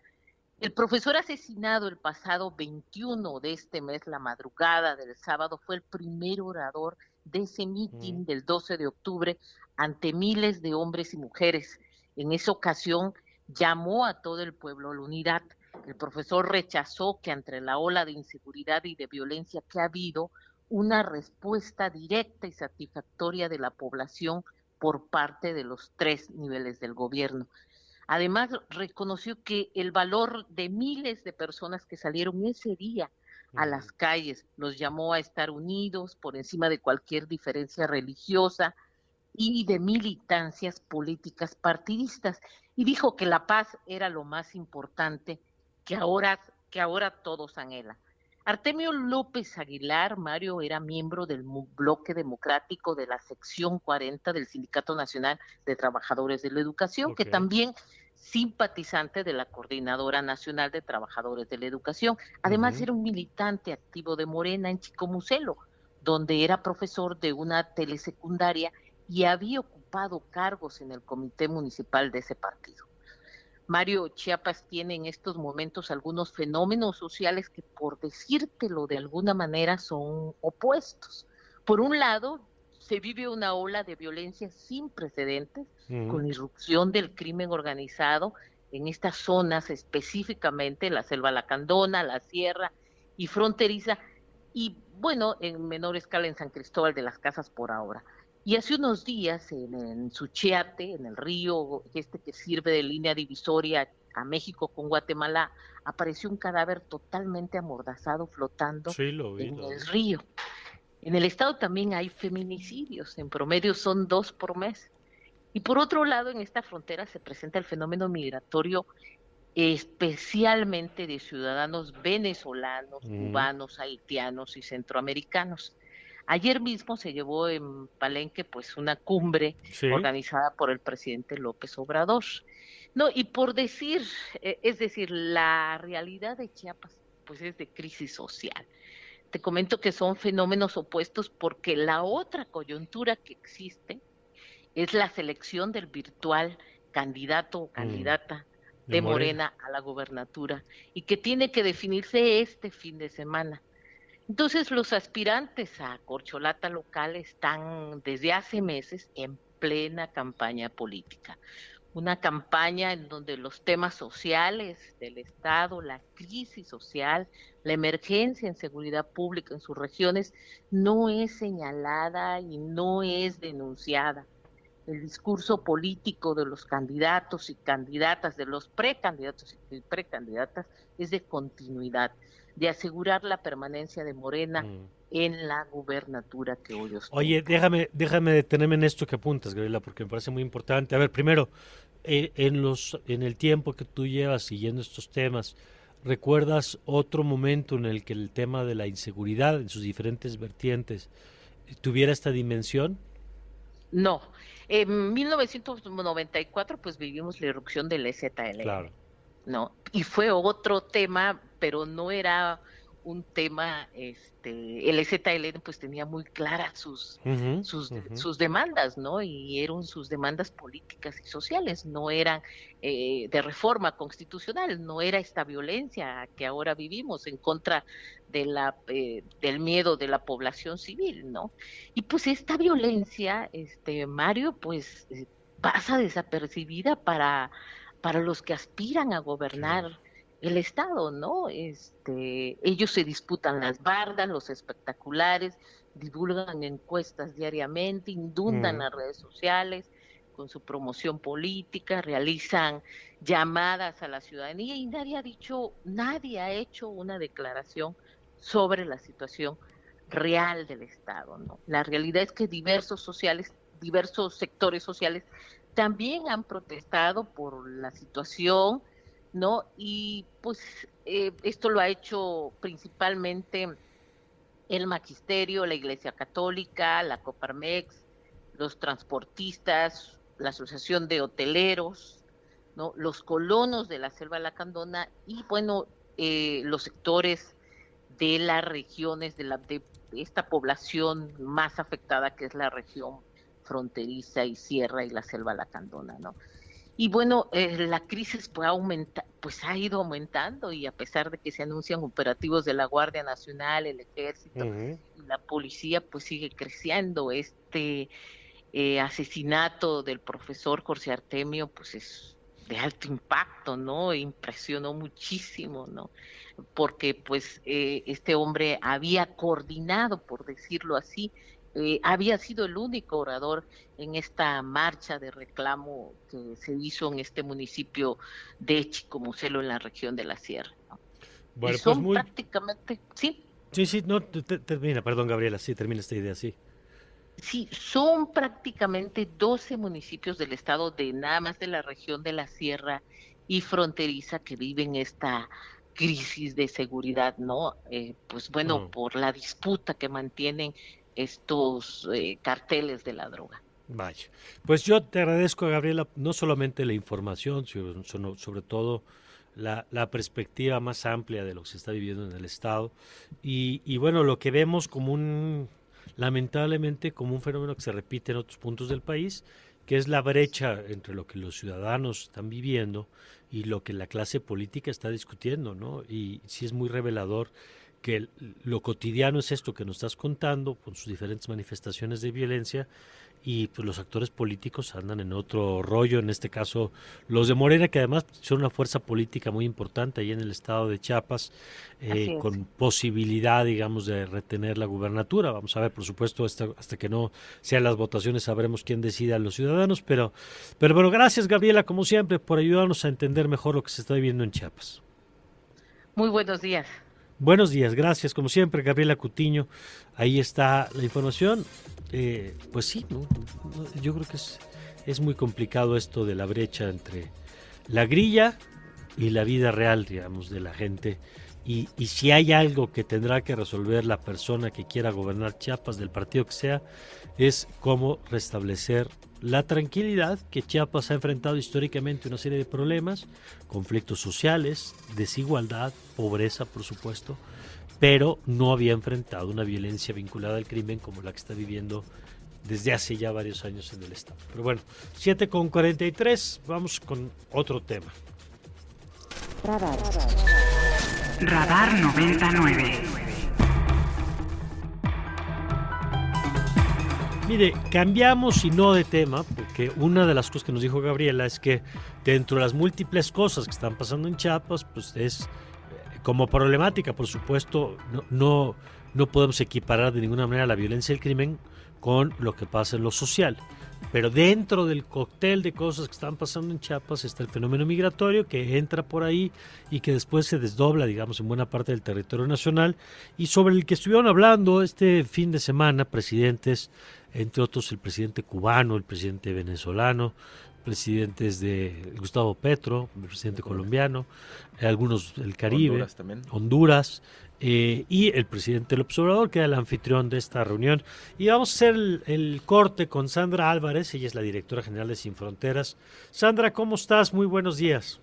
H: El profesor asesinado el pasado 21 de este mes, la madrugada del sábado, fue el primer orador de ese mitin mm. del 12 de octubre ante miles de hombres y mujeres. En esa ocasión llamó a todo el pueblo a la unidad el profesor rechazó que ante la ola de inseguridad y de violencia que ha habido, una respuesta directa y satisfactoria de la población por parte de los tres niveles del gobierno. Además, reconoció que el valor de miles de personas que salieron ese día a las calles los llamó a estar unidos por encima de cualquier diferencia religiosa y de militancias políticas partidistas y dijo que la paz era lo más importante que ahora, que ahora todos anhelan. Artemio López Aguilar, Mario, era miembro del bloque democrático de la sección 40 del Sindicato Nacional de Trabajadores de la Educación, que también simpatizante de la Coordinadora Nacional de Trabajadores de la Educación. Además, era un militante activo de Morena en Chicomucelo, donde era profesor de una telesecundaria y había ocupado cargos en el comité municipal de ese partido. Mario Chiapas tiene en estos momentos algunos fenómenos sociales que, por decírtelo de alguna manera, son opuestos. Por un lado, se vive una ola de violencia sin precedentes, con irrupción del crimen organizado en estas zonas específicamente, la selva lacandona, la sierra y fronteriza, y bueno, en menor escala en San Cristóbal de las Casas por ahora. Y hace unos días en, Suchiate, en el río este que sirve de línea divisoria a México con Guatemala, apareció un cadáver totalmente amordazado flotando en el río. En el estado también hay feminicidios, en promedio son dos por mes. Y por otro lado, en esta frontera se presenta el fenómeno migratorio especialmente de ciudadanos venezolanos, cubanos, haitianos y centroamericanos. Ayer mismo se llevó en Palenque pues una cumbre organizada por el presidente López Obrador. No, y por decir, eh, es decir, la realidad de Chiapas pues es de crisis social. Te comento que son fenómenos opuestos porque la otra coyuntura que existe es la selección del virtual candidato o mm. candidata de, Morena. a la gubernatura y que tiene que definirse este fin de semana. Entonces los aspirantes a corcholata local están desde hace meses en plena campaña política. Una campaña en donde los temas sociales del Estado, la crisis social, la emergencia en seguridad pública en sus regiones no es señalada y no es denunciada el discurso político de los candidatos y candidatas, de los precandidatos y precandidatas, es de continuidad, de asegurar la permanencia de Morena mm. en la gubernatura que hoy ostenta.
B: Oye, déjame, déjame detenerme en esto que apuntas, Gabriela, porque me parece muy importante. A ver, primero, eh, en, los, en el tiempo que tú llevas siguiendo estos temas, ¿recuerdas otro momento en el que el tema de la inseguridad en sus diferentes vertientes tuviera esta dimensión?
H: No, en 1994 pues vivimos la erupción del EZL.
B: Claro.
H: ¿no? Y fue otro tema, pero no era un tema, este, el EZLN pues tenía muy claras sus, sus, sus, demandas, ¿no? Y eran sus demandas políticas y sociales, no eran eh, de reforma constitucional, no era esta violencia que ahora vivimos en contra de la, eh, del miedo de la población civil, ¿no? Y pues esta violencia, este, Mario, pues eh, pasa desapercibida para, para los que aspiran a gobernar el Estado, ¿no? Este, ellos se disputan las bardas, los espectaculares, divulgan encuestas diariamente, inundan las redes sociales con su promoción política, realizan llamadas a la ciudadanía y nadie ha dicho, nadie ha hecho una declaración sobre la situación real del Estado, ¿no? La realidad es que diversos sociales, diversos sectores sociales también han protestado por la situación ¿no? Y pues eh, esto lo ha hecho principalmente el magisterio, la Iglesia Católica, la Coparmex, los transportistas, la Asociación de Hoteleros, ¿no? los colonos de la Selva Lacandona y bueno, eh, los sectores de las regiones de, la, de esta población más afectada que es la región fronteriza y sierra y la selva lacandona, ¿no? Y bueno, eh, la crisis pues, aumenta, pues ha ido aumentando y a pesar de que se anuncian operativos de la Guardia Nacional, el Ejército y la policía, pues sigue creciendo. Este eh, asesinato del profesor Jorge Artemio, pues es de alto impacto, ¿no? Impresionó muchísimo, ¿no? Porque pues eh, este hombre había coordinado, por decirlo así, eh, había sido el único orador en esta marcha de reclamo que se hizo en este municipio de Chicomucelo en la región de la Sierra. Bueno, pues muy... prácticamente, sí.
B: Sí, sí, no, termina, perdón Gabriela, sí, termina esta idea, sí.
H: Sí, son prácticamente 12 municipios del estado de nada más de la región de la Sierra y fronteriza que viven esta crisis de seguridad, ¿no? Eh, pues bueno, por la disputa que mantienen estos eh, carteles de la droga.
B: Vaya, pues yo te agradezco, Gabriela, no solamente la información, sino sobre todo la, perspectiva más amplia de lo que se está viviendo en el Estado. Y, y, bueno, lo que vemos como un, lamentablemente, como un fenómeno que se repite en otros puntos del país, que es la brecha entre lo que los ciudadanos están viviendo y lo que la clase política está discutiendo, ¿no? Y sí es muy revelador que lo cotidiano es esto que nos estás contando, con sus diferentes manifestaciones de violencia, y pues los actores políticos andan en otro rollo, en este caso los de Morena, que además son una fuerza política muy importante ahí en el estado de Chiapas, eh, con posibilidad, digamos, de retener la gubernatura. Vamos a ver, por supuesto, hasta, hasta que no sean las votaciones sabremos quién decida a los ciudadanos, pero, pero bueno, gracias Gabriela, como siempre, por ayudarnos a entender mejor lo que se está viviendo en Chiapas.
H: Muy buenos días.
B: Buenos días, gracias. Como siempre, Gabriela Cutiño, ahí está la información. Eh, pues sí, yo creo que es, es muy complicado esto de la brecha entre la grilla y la vida real, digamos, de la gente. Y, y, si hay algo que tendrá que resolver la persona que quiera gobernar Chiapas, del partido que sea, es cómo restablecer la tranquilidad que Chiapas ha enfrentado históricamente una serie de problemas, conflictos sociales, desigualdad, pobreza, por supuesto, pero no había enfrentado una violencia vinculada al crimen como la que está viviendo desde hace ya varios años en el Estado. Pero bueno, 7 con 43, vamos con otro tema.
A: 99.
B: Mire, cambiamos y no de tema, porque una de las cosas que nos dijo Gabriela es que dentro de las múltiples cosas que están pasando en Chiapas, pues es eh, como problemática, por supuesto, no, no, no podemos equiparar de ninguna manera la violencia y el crimen con lo que pasa en lo social. Pero dentro del cóctel de cosas que están pasando en Chiapas está el fenómeno migratorio que entra por ahí y que después se desdobla, digamos, en buena parte del territorio nacional y sobre el que estuvieron hablando este fin de semana presidentes, entre otros el presidente cubano, el presidente venezolano, presidentes de Gustavo Petro, el presidente colombiano, algunos del Caribe, Honduras, también. Honduras eh, y el presidente del observador, que era el anfitrión de esta reunión. Y vamos a hacer el, corte con Sandra Álvarez, ella es la directora general de Sin Fronteras. Sandra, ¿cómo estás? Muy buenos días.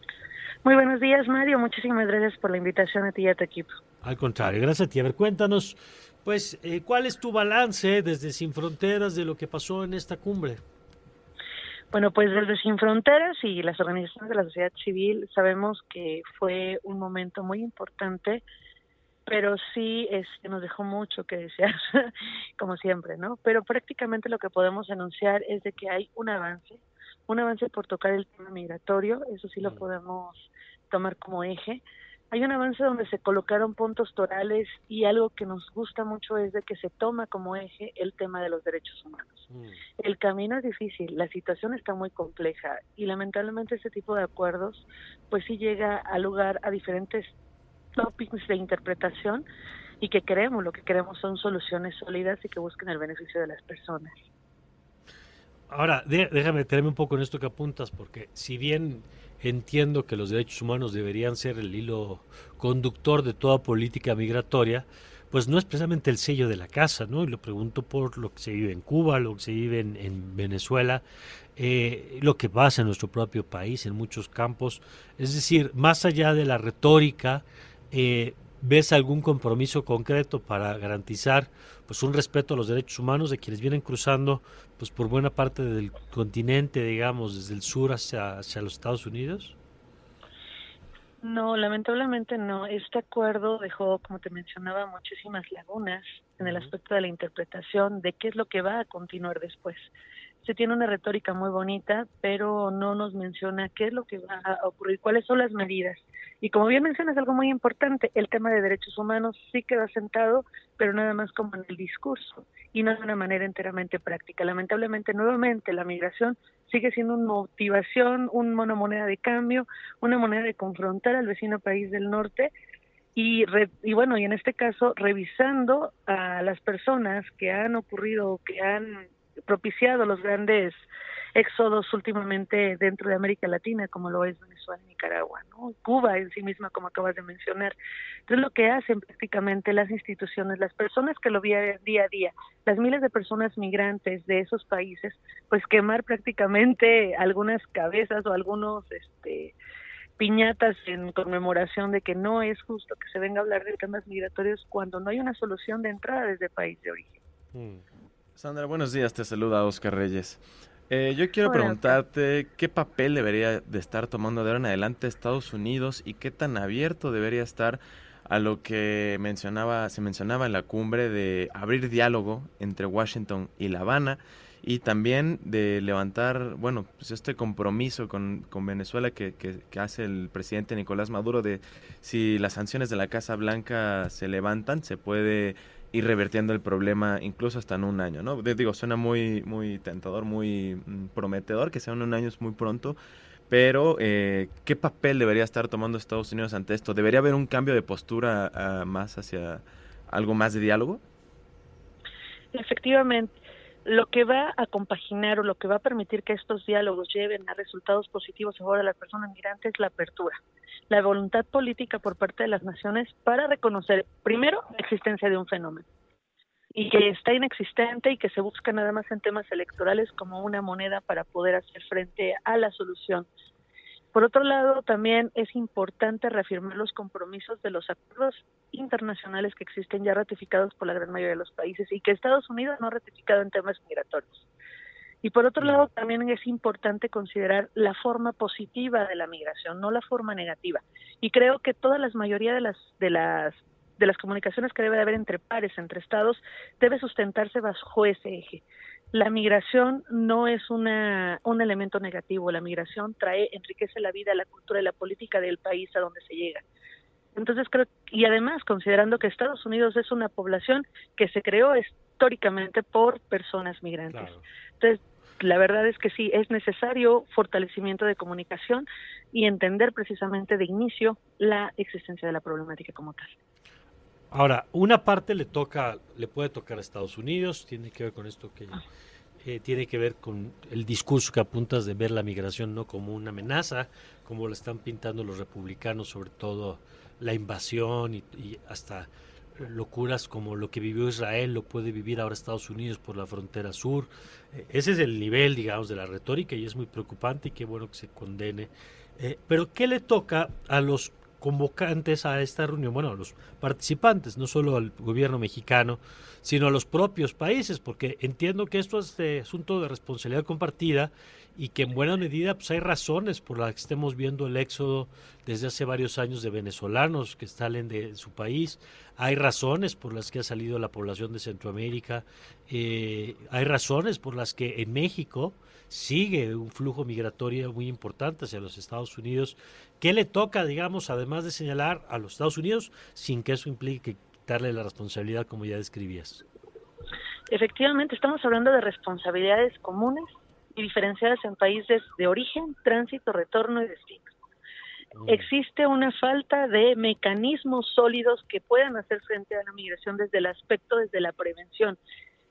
I: Muy buenos días, Mario. Muchísimas gracias por la invitación a ti y a tu equipo.
B: Al contrario, gracias a ti. A ver, cuéntanos, pues, eh, ¿cuál es tu balance desde Sin Fronteras de lo que pasó en esta cumbre?
I: Bueno, pues desde Sin Fronteras y las organizaciones de la sociedad civil sabemos que fue un momento muy importante pero sí este, nos dejó mucho que desear, como siempre, ¿no? Pero prácticamente lo que podemos anunciar es de que hay un avance, un avance por tocar el tema migratorio, eso sí lo podemos tomar como eje. Hay un avance donde se colocaron puntos torales y algo que nos gusta mucho es de que se toma como eje el tema de los derechos humanos. Mm. El camino es difícil, la situación está muy compleja y lamentablemente este tipo de acuerdos pues sí llega a lugar a diferentes topics de interpretación y que queremos, lo que queremos son soluciones sólidas y que busquen el beneficio de las personas.
B: Ahora, déjame meterme un poco en esto que apuntas, porque si bien entiendo que los derechos humanos deberían ser el hilo conductor de toda política migratoria, pues no es precisamente el sello de la casa, ¿no? Y lo pregunto por lo que se vive en Cuba, lo que se vive en, Venezuela, eh, lo que pasa en nuestro propio país, en muchos campos. Es decir, más allá de la retórica, eh, ¿ves algún compromiso concreto para garantizar pues un respeto a los derechos humanos de quienes vienen cruzando pues por buena parte del continente, digamos, desde el sur hacia, hacia los Estados Unidos?
I: No, lamentablemente no. Este acuerdo dejó, como te mencionaba, muchísimas lagunas en el aspecto de la interpretación de qué es lo que va a continuar después se tiene una retórica muy bonita, pero no nos menciona qué es lo que va a ocurrir, cuáles son las medidas. Y como bien mencionas, algo muy importante, el tema de derechos humanos sí queda sentado, pero nada más como en el discurso y no de una manera enteramente práctica. Lamentablemente, nuevamente, la migración sigue siendo una motivación, una moneda de cambio, una moneda de confrontar al vecino país del norte y, y bueno, y en este caso, revisando a las personas que han ocurrido, que han propiciado los grandes éxodos últimamente dentro de América Latina, como lo es Venezuela y Nicaragua, ¿no? Cuba en sí misma, como acabas de mencionar. Entonces, lo que hacen prácticamente las instituciones, las personas que lo vean día a día, las miles de personas migrantes de esos países, pues quemar prácticamente algunas cabezas o algunos, este, piñatas en conmemoración de que no es justo que se venga a hablar de temas migratorios cuando no hay una solución de entrada desde el país de origen.
C: Mm. Sandra, buenos días, te saluda Oscar Reyes. Eh, yo quiero preguntarte qué papel debería de estar tomando de ahora en adelante Estados Unidos y qué tan abierto debería estar a lo que mencionaba, se mencionaba en la cumbre de abrir diálogo entre Washington y La Habana y también de levantar, bueno, pues este compromiso con, con Venezuela que, que, que, hace el presidente Nicolás Maduro de si las sanciones de la Casa Blanca se levantan, se puede ir revertiendo el problema incluso hasta en un año, ¿no? Digo, suena muy, muy tentador, muy mm, prometedor, que sea en un año es muy pronto, pero eh, ¿qué papel debería estar tomando Estados Unidos ante esto? ¿Debería haber un cambio de postura más hacia algo más de diálogo?
I: Efectivamente, lo que va a compaginar o lo que va a permitir que estos diálogos lleven a resultados positivos a favor de las personas migrantes es la apertura la voluntad política por parte de las naciones para reconocer, primero, la existencia de un fenómeno y que está inexistente y que se busca nada más en temas electorales como una moneda para poder hacer frente a la solución. Por otro lado, también es importante reafirmar los compromisos de los acuerdos internacionales que existen ya ratificados por la gran mayoría de los países y que Estados Unidos no ha ratificado en temas migratorios. Y por otro lado, también es importante considerar la forma positiva de la migración, no la forma negativa. Y creo que toda la mayoría de las de las de las comunicaciones que debe haber entre pares, entre estados, debe sustentarse bajo ese eje. La migración no es una, un elemento negativo, la migración trae, enriquece la vida, la cultura y la política del país a donde se llega. Entonces creo, y además considerando que Estados Unidos es una población que se creó históricamente por personas migrantes. Entonces, la verdad es que sí, es necesario fortalecimiento de comunicación y entender precisamente de inicio la existencia de la problemática como tal.
B: Ahora, una parte le toca, le puede tocar a Estados Unidos, tiene que ver con esto que ah. eh, tiene que ver con el discurso que apuntas de ver la migración no como una amenaza, como lo están pintando los republicanos, sobre todo la invasión y, hasta locuras como lo que vivió Israel lo puede vivir ahora Estados Unidos por la frontera sur. Eh, ese es el nivel, digamos, de la retórica y es muy preocupante y qué bueno que se condene. Eh, pero ¿qué le toca a los convocantes a esta reunión? Bueno, a los participantes, no solo al gobierno mexicano, sino a los propios países, porque entiendo que esto es de asunto de responsabilidad compartida y que en buena medida pues, hay razones por las que estemos viendo el éxodo desde hace varios años de venezolanos que salen de su país, hay razones por las que ha salido la población de Centroamérica, eh, hay razones por las que en México sigue un flujo migratorio muy importante hacia los Estados Unidos. ¿Qué le toca, digamos, además de señalar a los Estados Unidos, sin que eso implique quitarle la responsabilidad como ya describías?
I: Efectivamente, estamos hablando de responsabilidades comunes y diferenciadas en países de origen, tránsito, retorno y destino. Existe una falta de mecanismos sólidos que puedan hacer frente a la migración desde el aspecto, desde la prevención.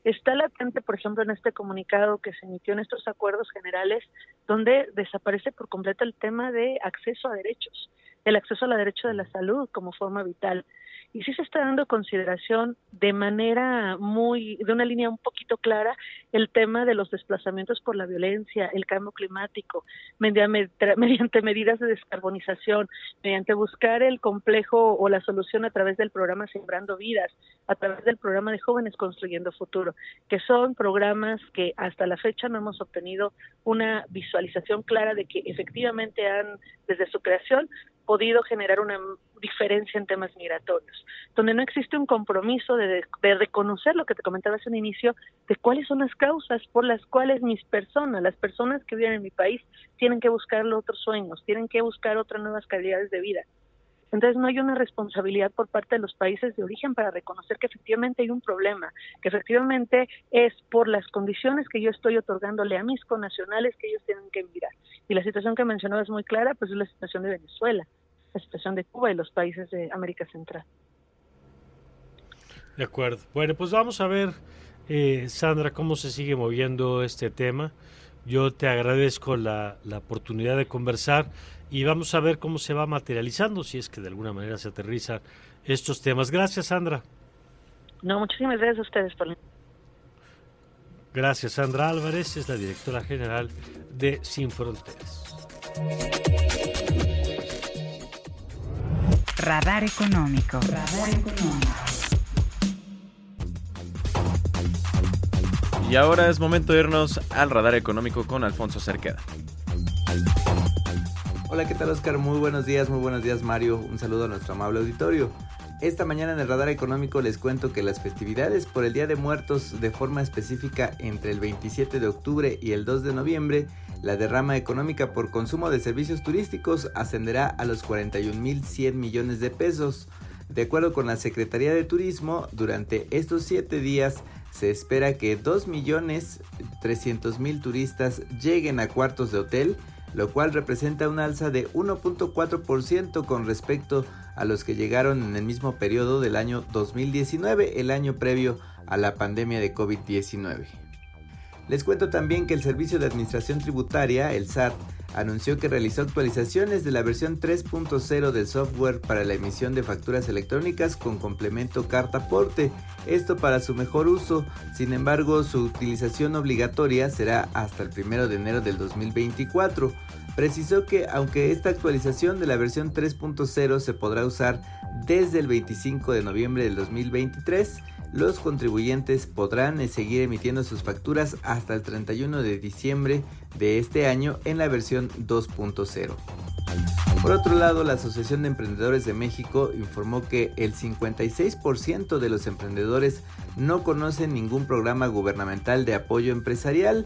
I: Está latente, por ejemplo, en este comunicado que se emitió en estos acuerdos generales, donde desaparece por completo el tema de acceso a derechos, el acceso a la derecho de la salud como forma vital y sí se está dando consideración de manera muy, de una línea un poquito clara, el tema de los desplazamientos por la violencia, el cambio climático, mediante medidas de descarbonización, mediante buscar el complejo o la solución a través del programa Sembrando Vidas, a través del programa de Jóvenes Construyendo Futuro, que son programas que hasta la fecha no hemos obtenido una visualización clara de que efectivamente han, desde su creación, podido generar una diferencia en temas migratorios, donde no existe un compromiso de, reconocer lo que te comentaba hace un inicio, de cuáles son las causas por las cuales mis personas, las personas que viven en mi país, tienen que buscar otros sueños, tienen que buscar otras nuevas calidades de vida. Entonces no hay una responsabilidad por parte de los países de origen para reconocer que efectivamente hay un problema, que efectivamente es por las condiciones que yo estoy otorgándole a mis connacionales que ellos tienen que mirar. Y la situación que mencionó es muy clara, pues es la situación de Venezuela la situación de Cuba y los países de América Central.
B: De acuerdo. Bueno, pues vamos a ver, eh, Sandra, cómo se sigue moviendo este tema. Yo te agradezco la, la, oportunidad de conversar y vamos a ver cómo se va materializando, si es que de alguna manera se aterrizan estos temas. Gracias, Sandra.
I: No, muchísimas gracias a ustedes por
B: Gracias, Sandra Álvarez, es la directora general de Sin Fronteras.
A: Radar Económico.
C: Y ahora es momento de irnos al radar económico con Alfonso Cerqueda.
J: Hola, ¿qué tal Oscar? Muy buenos días, muy buenos días Mario. Un saludo a nuestro amable auditorio. Esta mañana en el radar económico les cuento que las festividades por el Día de Muertos de forma específica entre el 27 de octubre y el 2 de noviembre la derrama económica por consumo de servicios turísticos ascenderá a los 41.100 millones de pesos. De acuerdo con la Secretaría de Turismo, durante estos 7 días se espera que 2.300.000 turistas lleguen a cuartos de hotel, lo cual representa un alza de 1.4% con respecto a los que llegaron en el mismo periodo del año 2019, el año previo a la pandemia de COVID-19. Les cuento también que el Servicio de Administración Tributaria, el SAT, anunció que realizó actualizaciones de la versión 3.0 del software para la emisión de facturas electrónicas con complemento carta porte, esto para su mejor uso, sin embargo su utilización obligatoria será hasta el 1 de enero del 2024. Precisó que aunque esta actualización de la versión 3.0 se podrá usar desde el 25 de noviembre del 2023, los contribuyentes podrán seguir emitiendo sus facturas hasta el 31 de diciembre de este año en la versión 2.0. Por otro lado, la Asociación de Emprendedores de México informó que el 56% de los emprendedores no conocen ningún programa gubernamental de apoyo empresarial.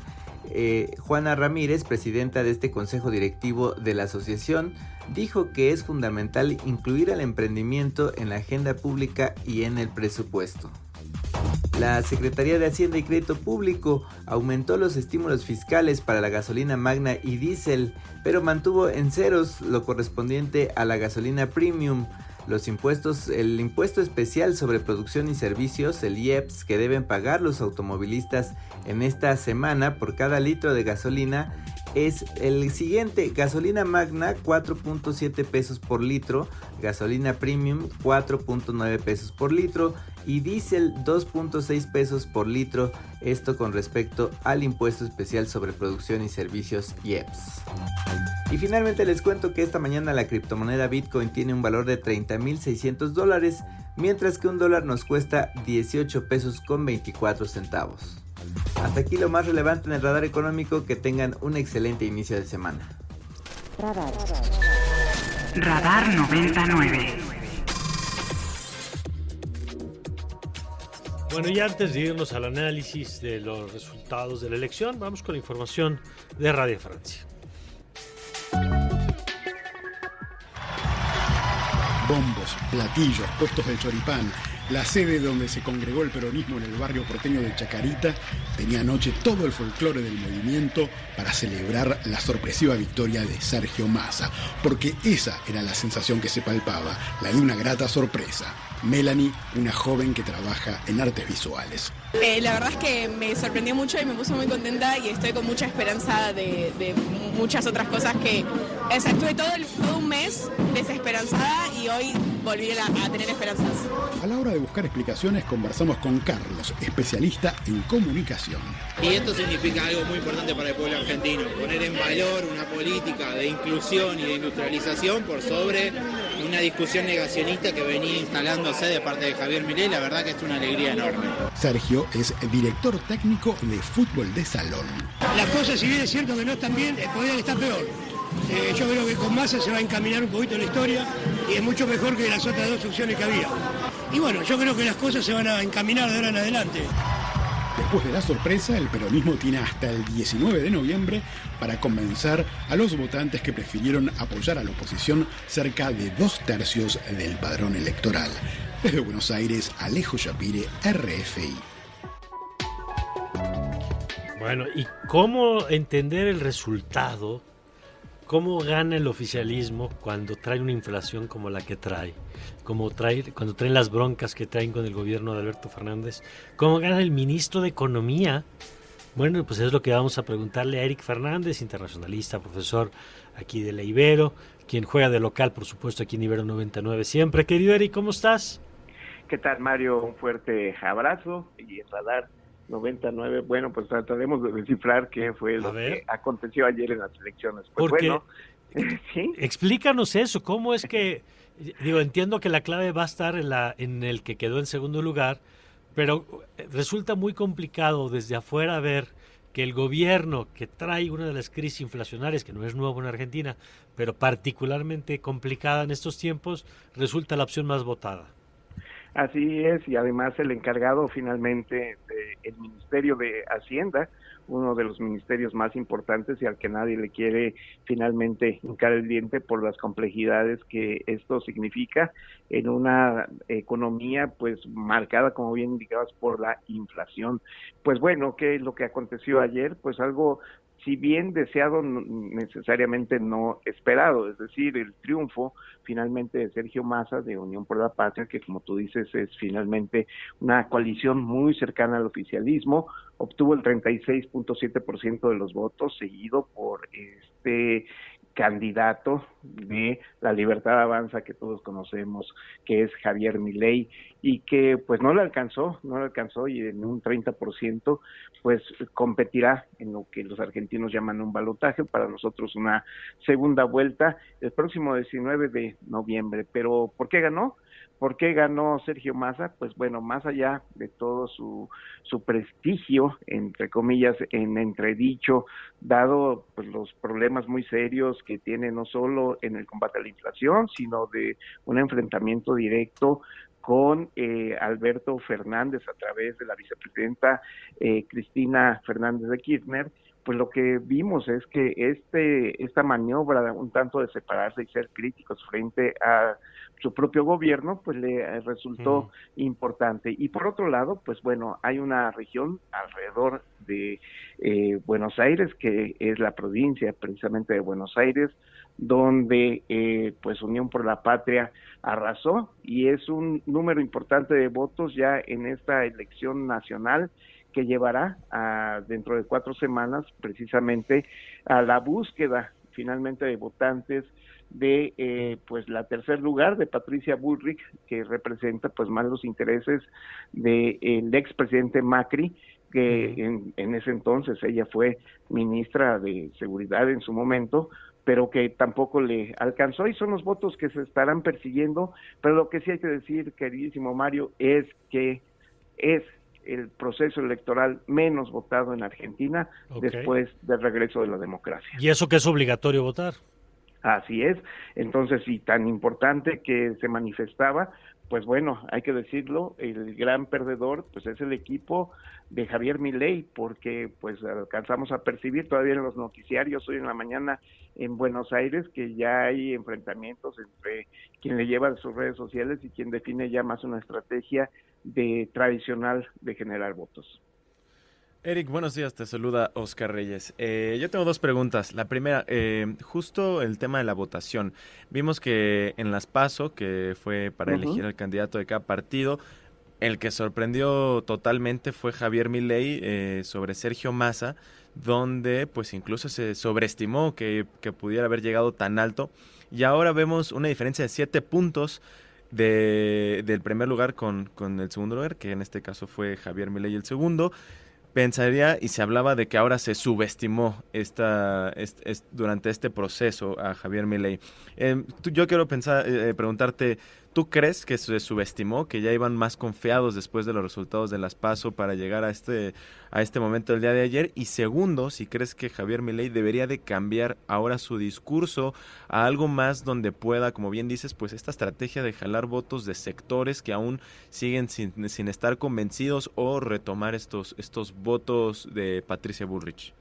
J: Eh, Juana Ramírez, presidenta de este consejo directivo de la asociación, dijo que es fundamental incluir al emprendimiento en la agenda pública y en el presupuesto. La Secretaría de Hacienda y Crédito Público aumentó los estímulos fiscales para la gasolina magna y diésel, pero mantuvo en ceros lo correspondiente a la gasolina premium. Los impuestos, el impuesto especial sobre producción y servicios, el IEPS, que deben pagar los automovilistas en esta semana por cada litro de gasolina es el siguiente, gasolina magna 4.7 pesos por litro, gasolina premium 4.9 pesos por litro y diésel 2.6 pesos por litro, esto con respecto al impuesto especial sobre producción y servicios IEPS. Y finalmente les cuento que esta mañana la criptomoneda Bitcoin tiene un valor de 30.600 dólares, mientras que un dólar nos cuesta 18 pesos con 24 centavos. Hasta aquí lo más relevante en el radar económico, que tengan un excelente inicio de semana.
A: Radar. Radar 99.
B: Bueno, y antes de irnos al análisis de los resultados de la elección, vamos con la información de Radio Francia.
K: Bombos, platillos, puestos de choripán. La sede donde se congregó el peronismo en el barrio porteño de Chacarita tenía anoche todo el folclore del movimiento para celebrar la sorpresiva victoria de Sergio Massa, porque esa era la sensación que se palpaba, la de una grata sorpresa. Melanie, una joven que trabaja en artes visuales.
L: Eh, la verdad es que me sorprendió mucho y me puso muy contenta y estoy con mucha esperanza de, muchas otras cosas que estuve todo, todo, un mes desesperanzada y hoy volví a, tener esperanzas.
K: A la hora de buscar explicaciones conversamos con Carlos, especialista en comunicación.
M: Y esto significa algo muy importante para el pueblo argentino, poner en valor una política de inclusión y de industrialización por sobre una discusión negacionista que venía instalándose de parte de Javier Milei, la verdad que es una alegría enorme.
K: Sergio es director técnico de fútbol de salón.
N: Las cosas, si bien es cierto que no están bien, eh, podrían estar peor. Eh, yo creo que con Massa se va a encaminar un poquito la historia y es mucho mejor que las otras dos opciones que había. Y bueno, yo creo que las cosas se van a encaminar de ahora en adelante.
K: Después de la sorpresa, el peronismo tiene hasta el 19 de noviembre para convencer a los votantes que prefirieron apoyar a la oposición cerca de dos tercios del padrón electoral. Desde Buenos Aires, Alejo Shapire, RFI.
B: Bueno, ¿y cómo entender el resultado? ¿Cómo gana el oficialismo cuando trae una inflación como la que trae? Como trae, cuando traen las broncas que traen con el gobierno de Alberto Fernández. ¿Cómo gana el ministro de Economía? Bueno, pues es lo que vamos a preguntarle a Eric Fernández, internacionalista, profesor aquí de la Ibero, quien juega de local, por supuesto, aquí en Ibero 99 siempre. Querido Eric, ¿cómo estás?
O: ¿Qué tal, Mario? Un fuerte abrazo y radar 99. Bueno, pues trataremos de descifrar qué fue lo que aconteció ayer en las elecciones. Pues bueno,
B: ¿sí? Explícanos eso, ¿cómo es que digo, entiendo que la clave va a estar en la en el que quedó en segundo lugar, pero resulta muy complicado desde afuera ver que el gobierno que trae una de las crisis inflacionarias que no es nuevo en Argentina, pero particularmente complicada en estos tiempos, resulta la opción más votada.
O: Así es, y además el encargado finalmente del Ministerio de Hacienda, uno de los ministerios más importantes y al que nadie le quiere finalmente hincar el diente por las complejidades que esto significa en una economía pues marcada, como bien indicabas, por la inflación. Pues bueno, ¿qué es lo que aconteció ayer? Pues algo si bien deseado, necesariamente no esperado, es decir, el triunfo finalmente de Sergio Massa de Unión por la Patria, que como tú dices es finalmente una coalición muy cercana al oficialismo, obtuvo el 36.7% de los votos, seguido por este candidato de la Libertad Avanza que todos conocemos, que es Javier Milei, y que pues no le alcanzó, no le alcanzó y en un 30% pues competirá en lo que los argentinos llaman un balotaje, para nosotros una segunda vuelta el próximo 19 de noviembre. Pero ¿por qué ganó? ¿Por qué ganó Sergio Massa? Pues bueno, más allá de todo su, su prestigio, entre comillas, en entredicho, dado pues, los problemas muy serios que tiene no solo en el combate a la inflación, sino de un enfrentamiento directo con eh, Alberto Fernández a través de la vicepresidenta eh, Cristina Fernández de Kirchner, pues lo que vimos es que este esta maniobra un tanto de separarse y ser críticos frente a su propio gobierno, pues le eh, resultó importante. Y por otro lado, pues bueno, hay una región alrededor de Buenos Aires, que es la provincia precisamente de Buenos Aires, donde eh, pues Unión por la Patria arrasó y es un número importante de votos ya en esta elección nacional que llevará a, dentro de cuatro semanas precisamente a la búsqueda finalmente de votantes de eh, pues la tercer lugar de Patricia Bullrich que representa pues más los intereses del de expresidente Macri que en, en, ese entonces ella fue ministra de seguridad en su momento pero que tampoco le alcanzó y son los votos que se estarán persiguiendo, pero lo que sí hay que decir, queridísimo Mario, es que es el proceso electoral menos votado en Argentina después del regreso de la democracia.
B: ¿Y eso que es obligatorio votar?
O: Así es, entonces sí, tan importante que se manifestaba, pues bueno, hay que decirlo, el gran perdedor pues es el equipo de Javier Milei, porque pues alcanzamos a percibir todavía en los noticiarios hoy en la mañana en Buenos Aires que ya hay enfrentamientos entre quien le lleva sus redes sociales y quien define ya más una estrategia de tradicional de generar votos.
C: Eric, buenos días, te saluda Oscar Reyes. Eh, yo tengo dos preguntas. La primera, eh, justo el tema de la votación. Vimos que en las PASO, que fue para elegir al candidato de cada partido, el que sorprendió totalmente fue Javier Milei eh, sobre Sergio Massa, donde pues incluso se sobreestimó que, pudiera haber llegado tan alto. Y ahora vemos una diferencia de siete puntos de, del primer lugar con, con el segundo lugar, que en este caso fue Javier Milei el segundo pensaría y se hablaba de que ahora se subestimó esta, durante este proceso a Javier Milei. Em, yo quiero pensar, eh, preguntarte, ¿Tú crees que se subestimó, que ya iban más confiados después de los resultados de las PASO para llegar a este, a este momento del día de ayer? Y segundo, si crees que Javier Milei debería de cambiar ahora su discurso a algo más donde pueda, como bien dices, pues esta estrategia de jalar votos de sectores que aún siguen sin, sin estar convencidos o retomar estos, estos votos de Patricia Bullrich.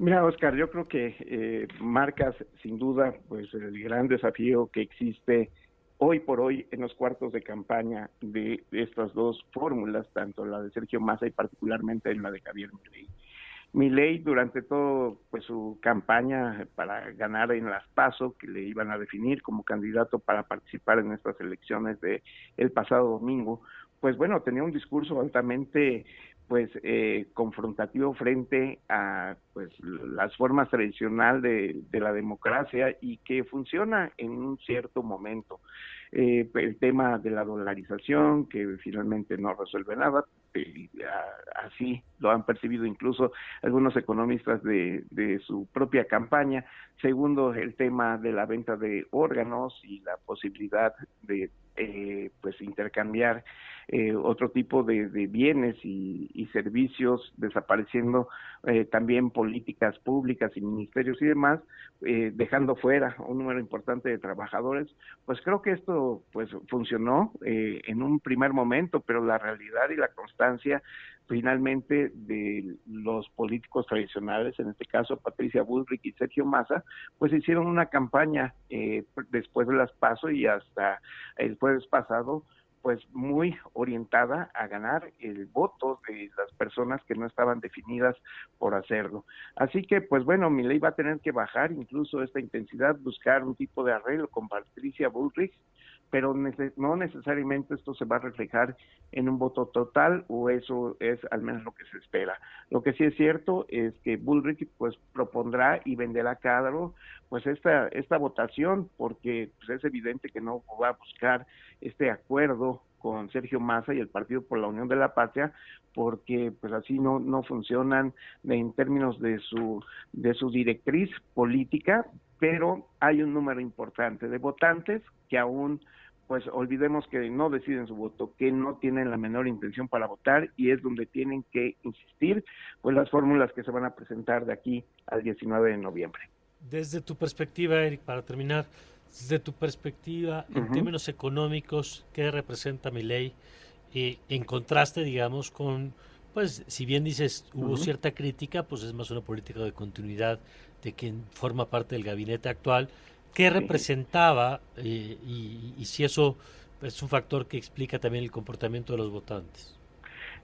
O: Mira, Oscar, yo creo que eh, marcas sin duda pues el gran desafío que existe hoy por hoy en los cuartos de campaña de estas dos fórmulas, tanto la de Sergio Massa y particularmente en la de Javier Milei. Milei durante todo pues su campaña para ganar en las PASO que le iban a definir como candidato para participar en estas elecciones de el pasado domingo, pues bueno, tenía un discurso altamente pues eh, confrontativo frente a pues las formas tradicionales de, de, la democracia y que funciona en un cierto momento. Eh, el tema de la dolarización, que finalmente no resuelve nada, eh, así lo han percibido incluso algunos economistas de, su propia campaña. Segundo, el tema de la venta de órganos y la posibilidad de eh, pues intercambiar eh, otro tipo de, bienes y, servicios, desapareciendo eh, también políticas públicas y ministerios y demás, eh, dejando fuera un número importante de trabajadores, pues creo que esto pues funcionó en un primer momento, pero la realidad y la constancia finalmente de los políticos tradicionales, en este caso Patricia Bullrich y Sergio Massa, pues hicieron una campaña después de las PASO y hasta el jueves pasado, pues muy orientada a ganar el voto de las personas que no estaban definidas por hacerlo. Así que, pues bueno, mi ley va a tener que bajar incluso esta intensidad, buscar un tipo de arreglo con Patricia Bullrich, pero no necesariamente esto se va a reflejar en un voto total o eso es al menos lo que se espera. Lo que sí es cierto es que Bullrich pues propondrá y venderá cada pues esta esta votación porque pues, es evidente que no va a buscar este acuerdo con Sergio Massa y el Partido por la Unión de la Patria porque pues así no no funcionan en términos de su de su directriz política pero hay un número importante de votantes que aún pues olvidemos que no deciden su voto, que no tienen la menor intención para votar y es donde tienen que insistir pues las fórmulas que se van a presentar de aquí al 19 de noviembre.
B: Desde tu perspectiva, Eric, para terminar, desde tu perspectiva, en términos económicos, ¿qué representa mi ley? Eh, en contraste, digamos, con, pues, si bien dices, hubo cierta crítica, pues es más una política de continuidad de quien forma parte del gabinete actual. ¿Qué representaba eh, y, si eso es un factor que explica también el comportamiento de los votantes?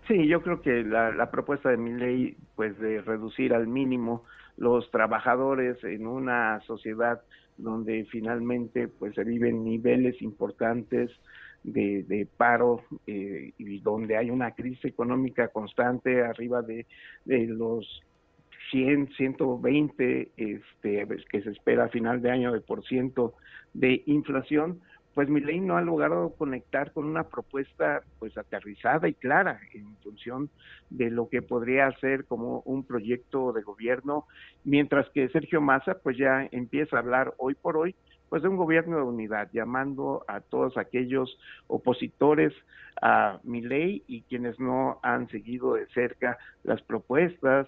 O: Sí, yo creo que la, la propuesta de mi ley, pues de reducir al mínimo los trabajadores en una sociedad donde finalmente pues se viven niveles importantes de, de paro eh, y donde hay una crisis económica constante arriba de, de los 100, 120 este, que se espera a final de año de por ciento de inflación, pues mi ley no ha logrado conectar con una propuesta pues aterrizada y clara en función de lo que podría ser como un proyecto de gobierno, mientras que Sergio Massa pues ya empieza a hablar hoy por hoy pues de un gobierno de unidad, llamando a todos aquellos opositores a mi ley y quienes no han seguido de cerca las propuestas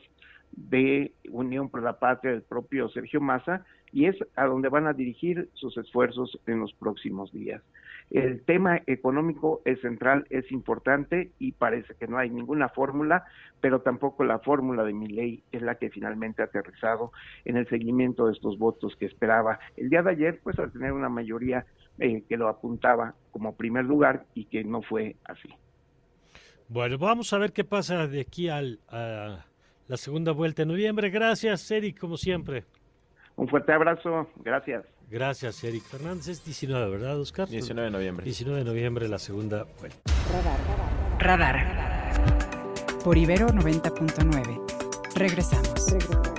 O: de Unión por la Patria del propio Sergio Massa y es a donde van a dirigir sus esfuerzos en los próximos días. El tema económico es central, es importante y parece que no hay ninguna fórmula, pero tampoco la fórmula de mi ley es la que finalmente ha aterrizado en el seguimiento de estos votos que esperaba el día de ayer, pues al tener una mayoría eh, que lo apuntaba como primer lugar y que no fue así.
B: Bueno, vamos a ver qué pasa de aquí al, a la segunda vuelta en noviembre. Gracias, Eric, como siempre.
O: Un fuerte abrazo, gracias.
B: Gracias, Eric Fernández. Es 19, ¿verdad, Oscar?
C: 19 de noviembre.
B: 19 de noviembre, la segunda vuelta.
A: Radar. Radar. Por Ibero 90.9. Regresamos. Regresamos.